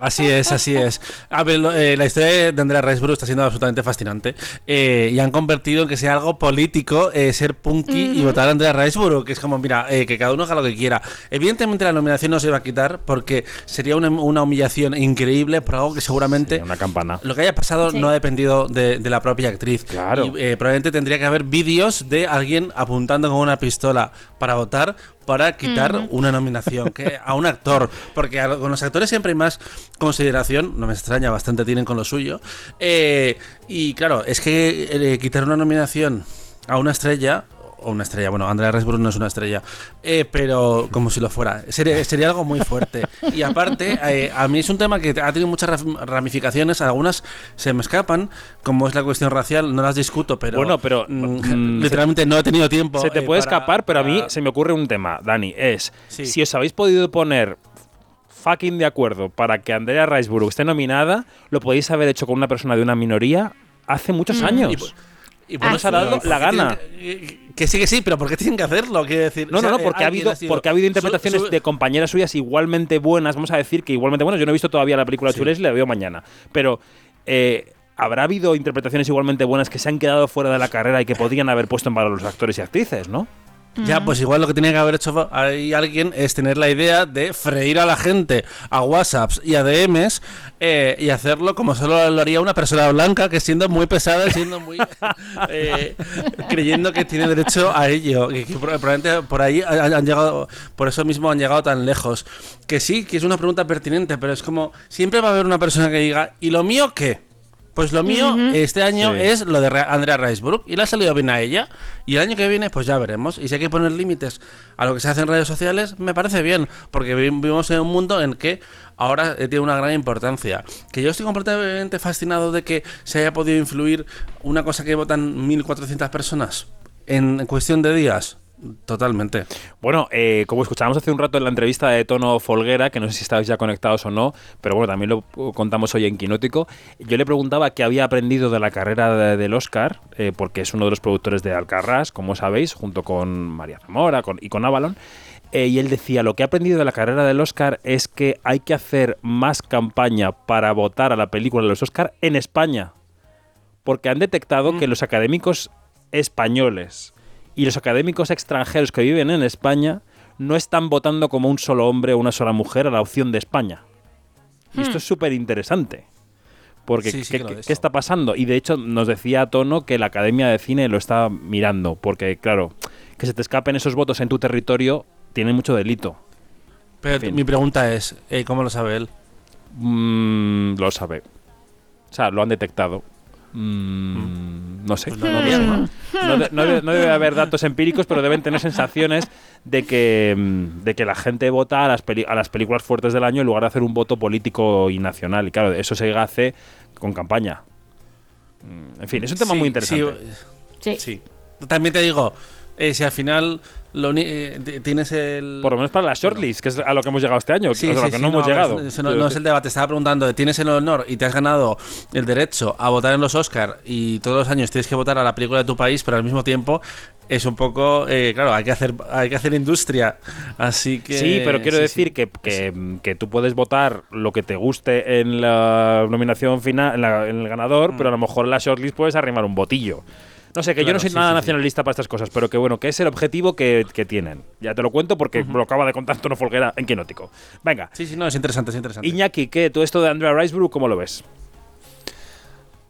[SPEAKER 6] Así es, así es. A ver, lo- eh, la historia de Andrea Riseborough está siendo absolutamente fascinante. eh, y han convertido en que sea algo político eh, ser punky y votar a Andrea Riseborough, que es como, mira, eh, que cada uno haga lo que quiera. Evidentemente la nominación no se va a quitar porque sería una, una humillación increíble por algo que seguramente...
[SPEAKER 1] Una campana.
[SPEAKER 6] Lo que haya pasado
[SPEAKER 5] Sí.
[SPEAKER 6] no ha dependido de, de la propia actriz.
[SPEAKER 1] Claro.
[SPEAKER 6] Y, eh, probablemente tendría que haber vídeos de alguien apuntando con una pistola para votar para quitar una nominación que a un actor. Porque a- con los actores siempre hay más consideración. No me extraña, bastante tienen con lo suyo. Eh, y claro, es que eh, quitar una nominación a una estrella. O una estrella, bueno, Andrea Riseborough no es una estrella, eh, pero como si lo fuera. Sería, sería algo muy fuerte. Y aparte, eh, a mí es un tema que ha tenido muchas ram- ramificaciones, algunas se me escapan, como es la cuestión racial, no las discuto, pero.
[SPEAKER 1] Bueno, pero,
[SPEAKER 6] mm, literalmente no he tenido tiempo.
[SPEAKER 1] Se te
[SPEAKER 6] eh,
[SPEAKER 1] puede
[SPEAKER 6] para-
[SPEAKER 1] escapar, pero a mí se me ocurre un tema, Dani. Es,
[SPEAKER 6] Sí.
[SPEAKER 1] si os habéis podido poner fucking de acuerdo para que Andrea Riseborough esté nominada, lo podéis haber hecho con una persona de una minoría hace muchos
[SPEAKER 5] Mm.
[SPEAKER 1] años.
[SPEAKER 6] Y por- Y
[SPEAKER 1] No nos ha dado
[SPEAKER 6] ¿por qué
[SPEAKER 1] la gana.
[SPEAKER 6] tienen Que, que sí, que sí, pero ¿por qué tienen que hacerlo? Quiero decir,
[SPEAKER 1] No,
[SPEAKER 6] o sea,
[SPEAKER 1] no, no,
[SPEAKER 6] eh,
[SPEAKER 1] porque ha, habido,
[SPEAKER 6] sido-
[SPEAKER 1] porque ha habido interpretaciones
[SPEAKER 6] su- su-
[SPEAKER 1] de compañeras suyas igualmente buenas, vamos a decir que igualmente buenas. Yo no he visto todavía la película
[SPEAKER 6] Sí.
[SPEAKER 1] Chulés, la veo mañana. Pero eh, habrá habido interpretaciones igualmente buenas que se han quedado fuera de la carrera y que podrían haber puesto en valor los actores y actrices, ¿no?
[SPEAKER 6] Ya, pues igual lo que tenía que haber hecho ahí alguien es tener la idea de freír a la gente a WhatsApps y a DMs eh, y hacerlo como solo lo haría una persona blanca que siendo muy pesada siendo muy eh, creyendo que tiene derecho a ello. Que, que probablemente por ahí han, han llegado, por eso mismo han llegado tan lejos. Que sí, que es una pregunta pertinente, pero es como siempre va a haber una persona que diga, ¿y lo mío qué? Pues lo mío este año
[SPEAKER 1] Sí.
[SPEAKER 6] es lo de Andrea Riseborough y le ha salido bien a ella. Y el año que viene, pues ya veremos. Y si hay que poner límites a lo que se hace en redes sociales, me parece bien, porque vi- vivimos en un mundo en que ahora eh, tiene una gran importancia. Que yo estoy completamente fascinado de que se haya podido influir una cosa que votan 1.400 personas en cuestión de días. Totalmente.
[SPEAKER 1] Bueno, eh, como escuchábamos hace un rato en la entrevista de Tono Folguera, que no sé si estáis ya conectados o no, pero bueno, también lo contamos hoy en Quinótico, yo le preguntaba qué había aprendido de la carrera de- del Oscar, eh, porque es uno de los productores de Alcarrás, como sabéis, junto con María Zamora con- y con Avalon. eh, y él decía, lo que he aprendido de la carrera del Oscar es que hay que hacer más campaña para votar a la película de los Oscar en España. Porque han detectado que los académicos españoles y los académicos extranjeros que viven en España no están votando como un solo hombre o una sola mujer a la opción de España. Y esto es súper interesante. Porque
[SPEAKER 6] Sí, sí
[SPEAKER 1] ¿qué, está pasando? Y de hecho nos decía Tono que la Academia de Cine lo está mirando. Porque claro, que se te escapen esos votos en tu territorio tiene mucho delito.
[SPEAKER 6] Pero
[SPEAKER 1] En fin.
[SPEAKER 6] mi pregunta es, eh, ¿cómo lo sabe él?
[SPEAKER 1] Mm, lo sabe. O sea, lo han detectado. Mm, no sé.
[SPEAKER 6] Pues no digas, ¿no?
[SPEAKER 1] No, de- no debe, no debe haber datos empíricos, pero deben tener sensaciones de que, mm, de que la gente vota a las, peli- a las películas fuertes del año en lugar de hacer un voto político y nacional. Y claro, eso se hace con campaña. Mm, En fin, es un tema
[SPEAKER 6] Sí,
[SPEAKER 1] muy interesante.
[SPEAKER 6] Sí, sí. También te digo, eh, si al final Lo eh, tienes el.
[SPEAKER 1] Por lo menos para la shortlist, que es a lo que hemos llegado este año,
[SPEAKER 6] Sí,
[SPEAKER 1] o sea, a lo que
[SPEAKER 6] sí,
[SPEAKER 1] no hemos llegado.
[SPEAKER 6] ese no, no es el debate. Estaba preguntando: ¿tienes el honor y te has ganado el derecho a votar en los Oscar y todos los años tienes que votar a la película de tu país, pero al mismo tiempo es un poco. eh, claro, hay que hacer hay que hacer industria. Así que.
[SPEAKER 1] Sí, pero quiero decir. Que, que, que tú puedes votar lo que te guste en la nominación final, en, la- en el ganador, pero a lo mejor en la shortlist puedes arrimar un botillo. No sé, que yo no soy
[SPEAKER 6] sí,
[SPEAKER 1] nada
[SPEAKER 6] sí, sí.
[SPEAKER 1] nacionalista para estas cosas, pero que bueno, que es el objetivo que, que tienen. Ya te lo cuento porque lo acaba de contar Tono Folguera en Quinótico. Venga,
[SPEAKER 6] Sí, sí, no, es interesante, es interesante.
[SPEAKER 1] Iñaki, ¿qué? ¿Todo esto de Andrea Riseborough, cómo lo ves?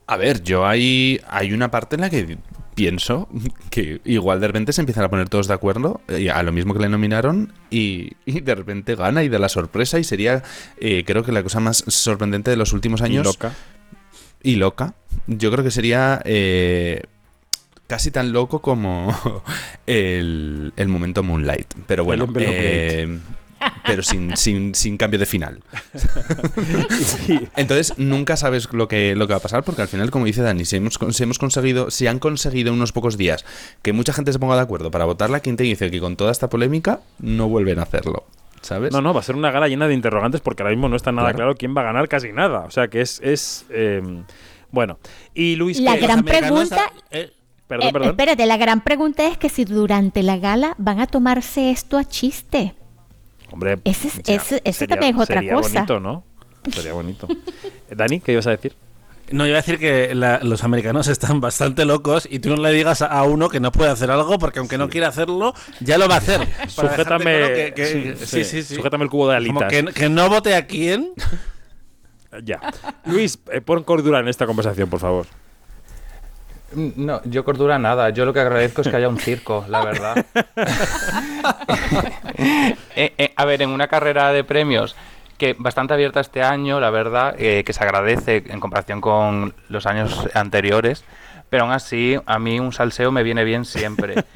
[SPEAKER 8] A ver, yo hay, hay una parte en la que pienso que igual de repente se empiezan a poner todos de acuerdo eh, a lo mismo que le nominaron y, y de repente gana y de la sorpresa y sería eh, creo que la cosa más sorprendente de los últimos años.
[SPEAKER 1] Y loca.
[SPEAKER 8] Y loca. Yo creo que sería eh, casi tan loco como el, el momento Moonlight. Pero bueno, eh, pero sin, sin, sin cambio de final. Entonces nunca sabes lo que, lo que va a pasar porque al final, como dice Dani, si hemos, si hemos conseguido, si han conseguido en unos pocos días que mucha gente se ponga de acuerdo para votarla, ¿quién te dice que con toda esta polémica no vuelven a hacerlo? ¿Sabes?
[SPEAKER 1] No, no, va a ser una gala llena de interrogantes porque ahora mismo no está nada
[SPEAKER 8] Claro.
[SPEAKER 1] claro quién va a ganar casi nada. O sea que es. es eh, bueno. Y Luis.
[SPEAKER 5] La gran pregunta.
[SPEAKER 1] Perdón,
[SPEAKER 5] eh,
[SPEAKER 1] perdón.
[SPEAKER 5] espérate, la gran pregunta es que si durante la gala van a tomarse esto a chiste.
[SPEAKER 1] Hombre,
[SPEAKER 5] Ese es-
[SPEAKER 1] ya,
[SPEAKER 5] ese- ese también es otra
[SPEAKER 1] sería
[SPEAKER 5] cosa.
[SPEAKER 1] bonito, ¿no? Sería bonito. Dani, ¿qué ibas a decir?
[SPEAKER 6] No, iba a decir que la- los americanos están bastante locos y tú no le digas a, uno que no puede hacer algo porque aunque no quiera hacerlo, ya lo va a hacer.
[SPEAKER 1] Sujétame,
[SPEAKER 6] claro que- que-
[SPEAKER 1] sí,
[SPEAKER 6] sí,
[SPEAKER 1] sí,
[SPEAKER 6] sí, sí.
[SPEAKER 1] sujétame el cubo de alitas.
[SPEAKER 6] Como que, que no vote a quién.
[SPEAKER 1] Ya. Luis, eh, pon cordura en esta conversación, por favor.
[SPEAKER 7] Mm, No, yo cordura nada. Yo lo que agradezco es que haya un circo, la verdad. Eh, eh, a ver, en una carrera de premios que bastante abierta este año, la verdad, eh, que se agradece en comparación con los años anteriores, pero aún así a mí un salseo me viene bien siempre.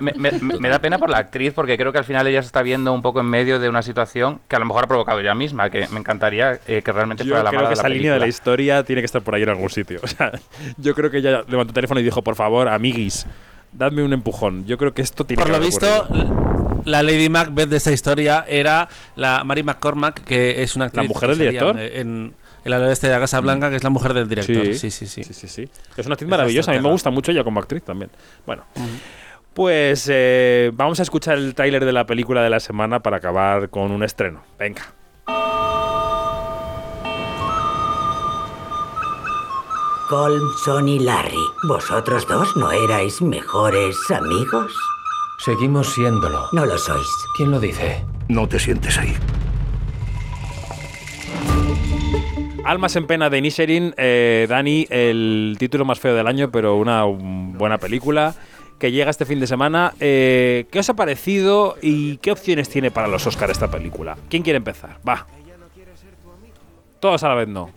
[SPEAKER 7] Me, me- me da pena por la actriz porque creo que al final ella se está viendo un poco en medio de una situación que a lo mejor ha provocado ella misma, que me encantaría eh, que realmente
[SPEAKER 1] Yo
[SPEAKER 7] fuera la
[SPEAKER 1] creo
[SPEAKER 7] mala
[SPEAKER 1] que
[SPEAKER 7] de la
[SPEAKER 1] esa línea de la historia tiene que estar por ahí en algún sitio. O sea, yo creo que ella levantó el teléfono y dijo, por favor, amiguis, dadme un empujón. Yo creo que esto tiene
[SPEAKER 6] Por
[SPEAKER 1] que
[SPEAKER 6] lo
[SPEAKER 1] haber
[SPEAKER 6] visto,
[SPEAKER 1] ocurrido.
[SPEAKER 6] la Lady Macbeth de esta historia era la Mary McCormack, que es una actriz.
[SPEAKER 1] mujer del
[SPEAKER 6] que
[SPEAKER 1] director?
[SPEAKER 6] En, en la oeste de la Casa Blanca, que es la mujer del director. Sí, sí, sí.
[SPEAKER 1] sí, sí. Es una actriz
[SPEAKER 6] Es
[SPEAKER 1] maravillosa. A mí me gusta mucho ella como actriz también. Bueno. Pues eh, vamos a escuchar el tráiler de la película de la semana para acabar con un estreno. Venga.
[SPEAKER 13] Colmson y Larry, ¿vosotros dos no erais mejores amigos?
[SPEAKER 14] Seguimos siéndolo.
[SPEAKER 13] No lo sois.
[SPEAKER 14] ¿Quién lo dice?
[SPEAKER 10] No te sientes ahí.
[SPEAKER 1] Almas en pena de Inisherin, eh, Dani, el título más feo del año, pero una um, buena película que llega este fin de semana. Eh, ¿Qué os ha parecido y qué opciones tiene para los Oscars esta película? ¿Quién quiere empezar? Va. Todos a la vez no.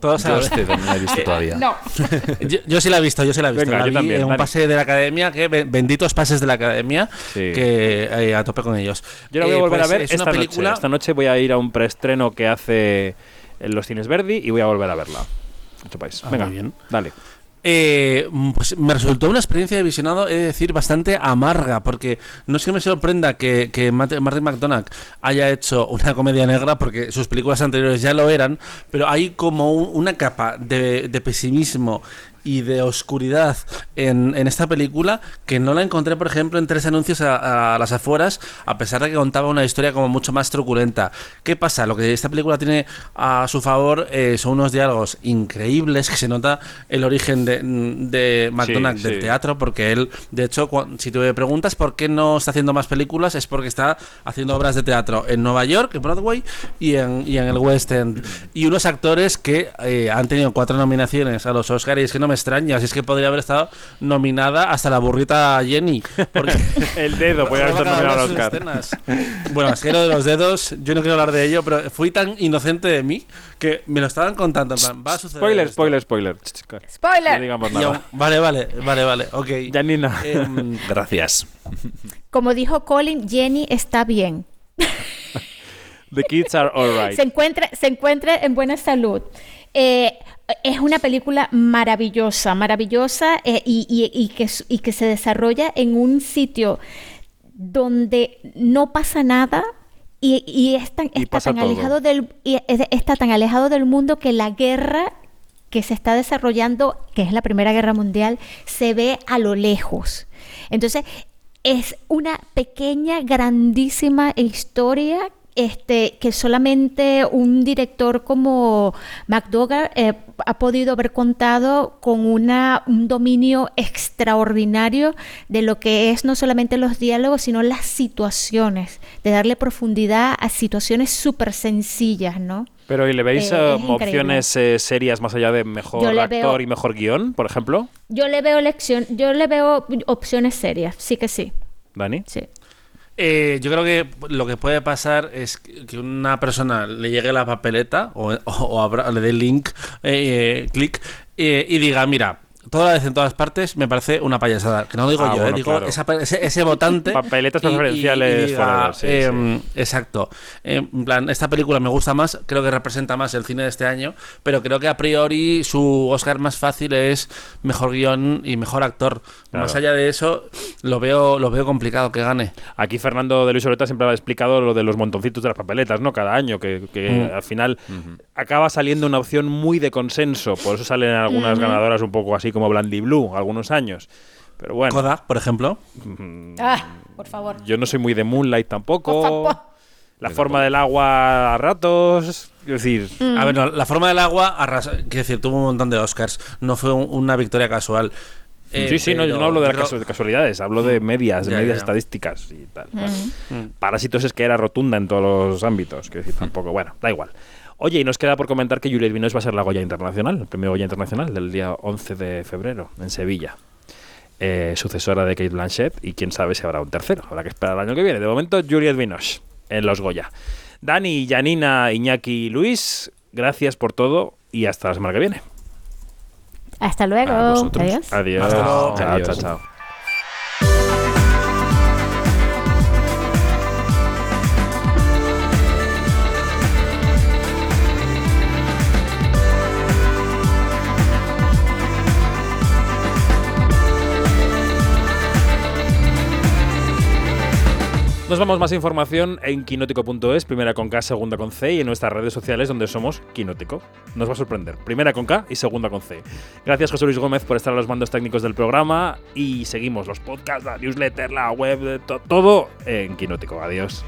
[SPEAKER 6] Todos a
[SPEAKER 8] Yo
[SPEAKER 6] la vez.
[SPEAKER 8] este no la he visto todavía.
[SPEAKER 5] No.
[SPEAKER 6] Yo, yo sí la he visto, yo sí la he visto.
[SPEAKER 1] Venga,
[SPEAKER 6] la
[SPEAKER 1] yo
[SPEAKER 6] vi
[SPEAKER 1] también,
[SPEAKER 6] en un
[SPEAKER 1] Dani.
[SPEAKER 6] pase de la academia, que be- benditos pases de la academia,
[SPEAKER 1] Sí.
[SPEAKER 6] que eh, a tope con ellos.
[SPEAKER 1] Yo la voy a
[SPEAKER 6] Eh,
[SPEAKER 1] volver
[SPEAKER 6] pues
[SPEAKER 1] a ver
[SPEAKER 6] es
[SPEAKER 1] esta
[SPEAKER 6] una
[SPEAKER 1] noche.
[SPEAKER 6] película.
[SPEAKER 1] Esta noche voy a ir a un preestreno que hace en los cines Verdi y voy a volver a verla. No sepáis.
[SPEAKER 6] Ah,
[SPEAKER 1] Venga,
[SPEAKER 6] muy bien.
[SPEAKER 1] dale.
[SPEAKER 6] Eh, pues me resultó una experiencia de visionado, he de decir, bastante amarga, porque no es que me sorprenda que, que Martin McDonagh haya hecho una comedia negra, porque sus películas anteriores ya lo eran, pero hay como un- una capa de, de pesimismo y de oscuridad en, en esta película que no la encontré, por ejemplo, en tres anuncios a, a las afueras, a pesar de que contaba una historia como mucho más truculenta. ¿Qué pasa? Lo que esta película tiene a su favor eh, son unos diálogos increíbles, que se nota el origen de, de McDonagh
[SPEAKER 1] Sí,
[SPEAKER 6] del
[SPEAKER 1] sí.
[SPEAKER 6] teatro, porque él, de hecho, si tú me preguntas por qué no está haciendo más películas, es porque está haciendo obras de teatro en Nueva York, en Broadway y en, y en el West End. Y unos actores que eh, han tenido cuatro nominaciones a los Oscars, y es que no me extraña, si es que podría haber estado nominada hasta la burrita Jenny. porque-
[SPEAKER 1] El dedo, podría haber estado nominado al Oscar.
[SPEAKER 6] escenas. Bueno, es que lo de los dedos, yo no quiero hablar de ello, pero fui tan inocente de mí que me lo estaban contando. en plan, va a suceder.
[SPEAKER 1] Spoiler,
[SPEAKER 6] esto.
[SPEAKER 1] spoiler, spoiler.
[SPEAKER 5] Spoiler.
[SPEAKER 1] No digamos nada.
[SPEAKER 6] vale, vale, vale, vale, ok.
[SPEAKER 1] Janina.
[SPEAKER 6] Em,
[SPEAKER 8] Gracias.
[SPEAKER 5] Como dijo Colin, Jenny está bien.
[SPEAKER 1] The kids are alright.
[SPEAKER 5] Se encuentra, se encuentra en buena salud. Eh, es una película maravillosa, maravillosa eh, y, y- y que, s- y que se desarrolla en un sitio donde no pasa nada y, y es tan-
[SPEAKER 1] Y
[SPEAKER 5] está, tan alejado del, y es- está tan alejado del mundo que la guerra que se está desarrollando, que es la Primera Guerra Mundial, se ve a lo lejos. Entonces, es una pequeña, grandísima historia este, que solamente un director como McDougall eh, ha podido haber contado con una, un dominio extraordinario de lo que es no solamente los diálogos, sino las situaciones, de darle profundidad a situaciones súper sencillas, ¿no?
[SPEAKER 1] Pero ¿y le veis
[SPEAKER 5] Eh, increíble.
[SPEAKER 1] opciones eh, serias más allá de mejor actor
[SPEAKER 5] veo-
[SPEAKER 1] y mejor guion, por ejemplo?
[SPEAKER 5] Yo le veo lección, yo le veo opciones serias, sí que sí.
[SPEAKER 1] Dani.
[SPEAKER 5] Sí.
[SPEAKER 6] Eh, yo creo que lo que puede pasar es que una persona le llegue la papeleta o, o- o abra- le dé link, eh, eh, clic, eh, y diga, mira, toda la vez en todas partes me parece una payasada. Que no lo digo
[SPEAKER 1] Ah,
[SPEAKER 6] yo, eh,
[SPEAKER 1] bueno,
[SPEAKER 6] digo
[SPEAKER 1] claro.
[SPEAKER 6] esa ese, ese votante.
[SPEAKER 1] Papeletas
[SPEAKER 6] y- y- y
[SPEAKER 1] preferenciales
[SPEAKER 6] diga,
[SPEAKER 1] forever, sí,
[SPEAKER 6] em, Exacto. Eh, en plan, esta película me gusta más, creo que representa más el cine de este año, pero creo que a priori su Oscar más fácil es mejor guion y mejor actor.
[SPEAKER 1] Claro.
[SPEAKER 6] Más allá de eso, lo veo, lo veo complicado que gane.
[SPEAKER 1] Aquí Fernando de Luis Oreta siempre ha explicado lo de los montoncitos de las papeletas, ¿no? Cada año, que, que
[SPEAKER 6] Mm.
[SPEAKER 1] al final acaba saliendo una opción muy de consenso. Por eso salen algunas ganadoras un poco así como Blandy Blue, algunos años. Pero bueno.
[SPEAKER 6] Coda, por ejemplo.
[SPEAKER 5] Ah, por favor.
[SPEAKER 1] Yo no soy muy de Moonlight tampoco. La forma del agua a ratos. Es decir.
[SPEAKER 6] A ver, no, la forma del agua arrasa. Quiero decir, tuvo un montón de Oscars. No fue un- una victoria casual. Eh,
[SPEAKER 1] sí, sí, no, yo
[SPEAKER 6] pero
[SPEAKER 1] no hablo de,
[SPEAKER 6] creo-
[SPEAKER 1] casu- de casualidades, hablo de medias, de
[SPEAKER 6] Ya,
[SPEAKER 1] medias
[SPEAKER 6] ya, ya.
[SPEAKER 1] estadísticas y tal.
[SPEAKER 6] Mm. Mm.
[SPEAKER 1] Parásitos es que era rotunda en todos los ámbitos, quiero decir, tampoco, bueno, da igual. Oye, y nos queda por comentar que Juliette Binoche va a ser la Goya Internacional, el premio Goya Internacional del día 11 de febrero en Sevilla. Eh, sucesora de Kate Blanchett y quién sabe si habrá un tercero, habrá que esperar el año que viene. De momento, Juliette Binoche en los Goya. Dani, Janina, Iñaki y Luis, gracias por todo y hasta la semana que viene.
[SPEAKER 5] Hasta luego. Adiós.
[SPEAKER 1] Adiós.
[SPEAKER 8] Hasta luego.
[SPEAKER 1] Chao, chao, chao. Nos vamos más información en quinótico.es, primera con K, segunda con C, y en nuestras redes sociales donde somos Quinótico. Nos va a sorprender. Primera con K y segunda con C. Gracias José Luis Gómez por estar a los mandos técnicos del programa y seguimos los podcasts, la newsletter, la web, to- todo en Quinótico. Adiós.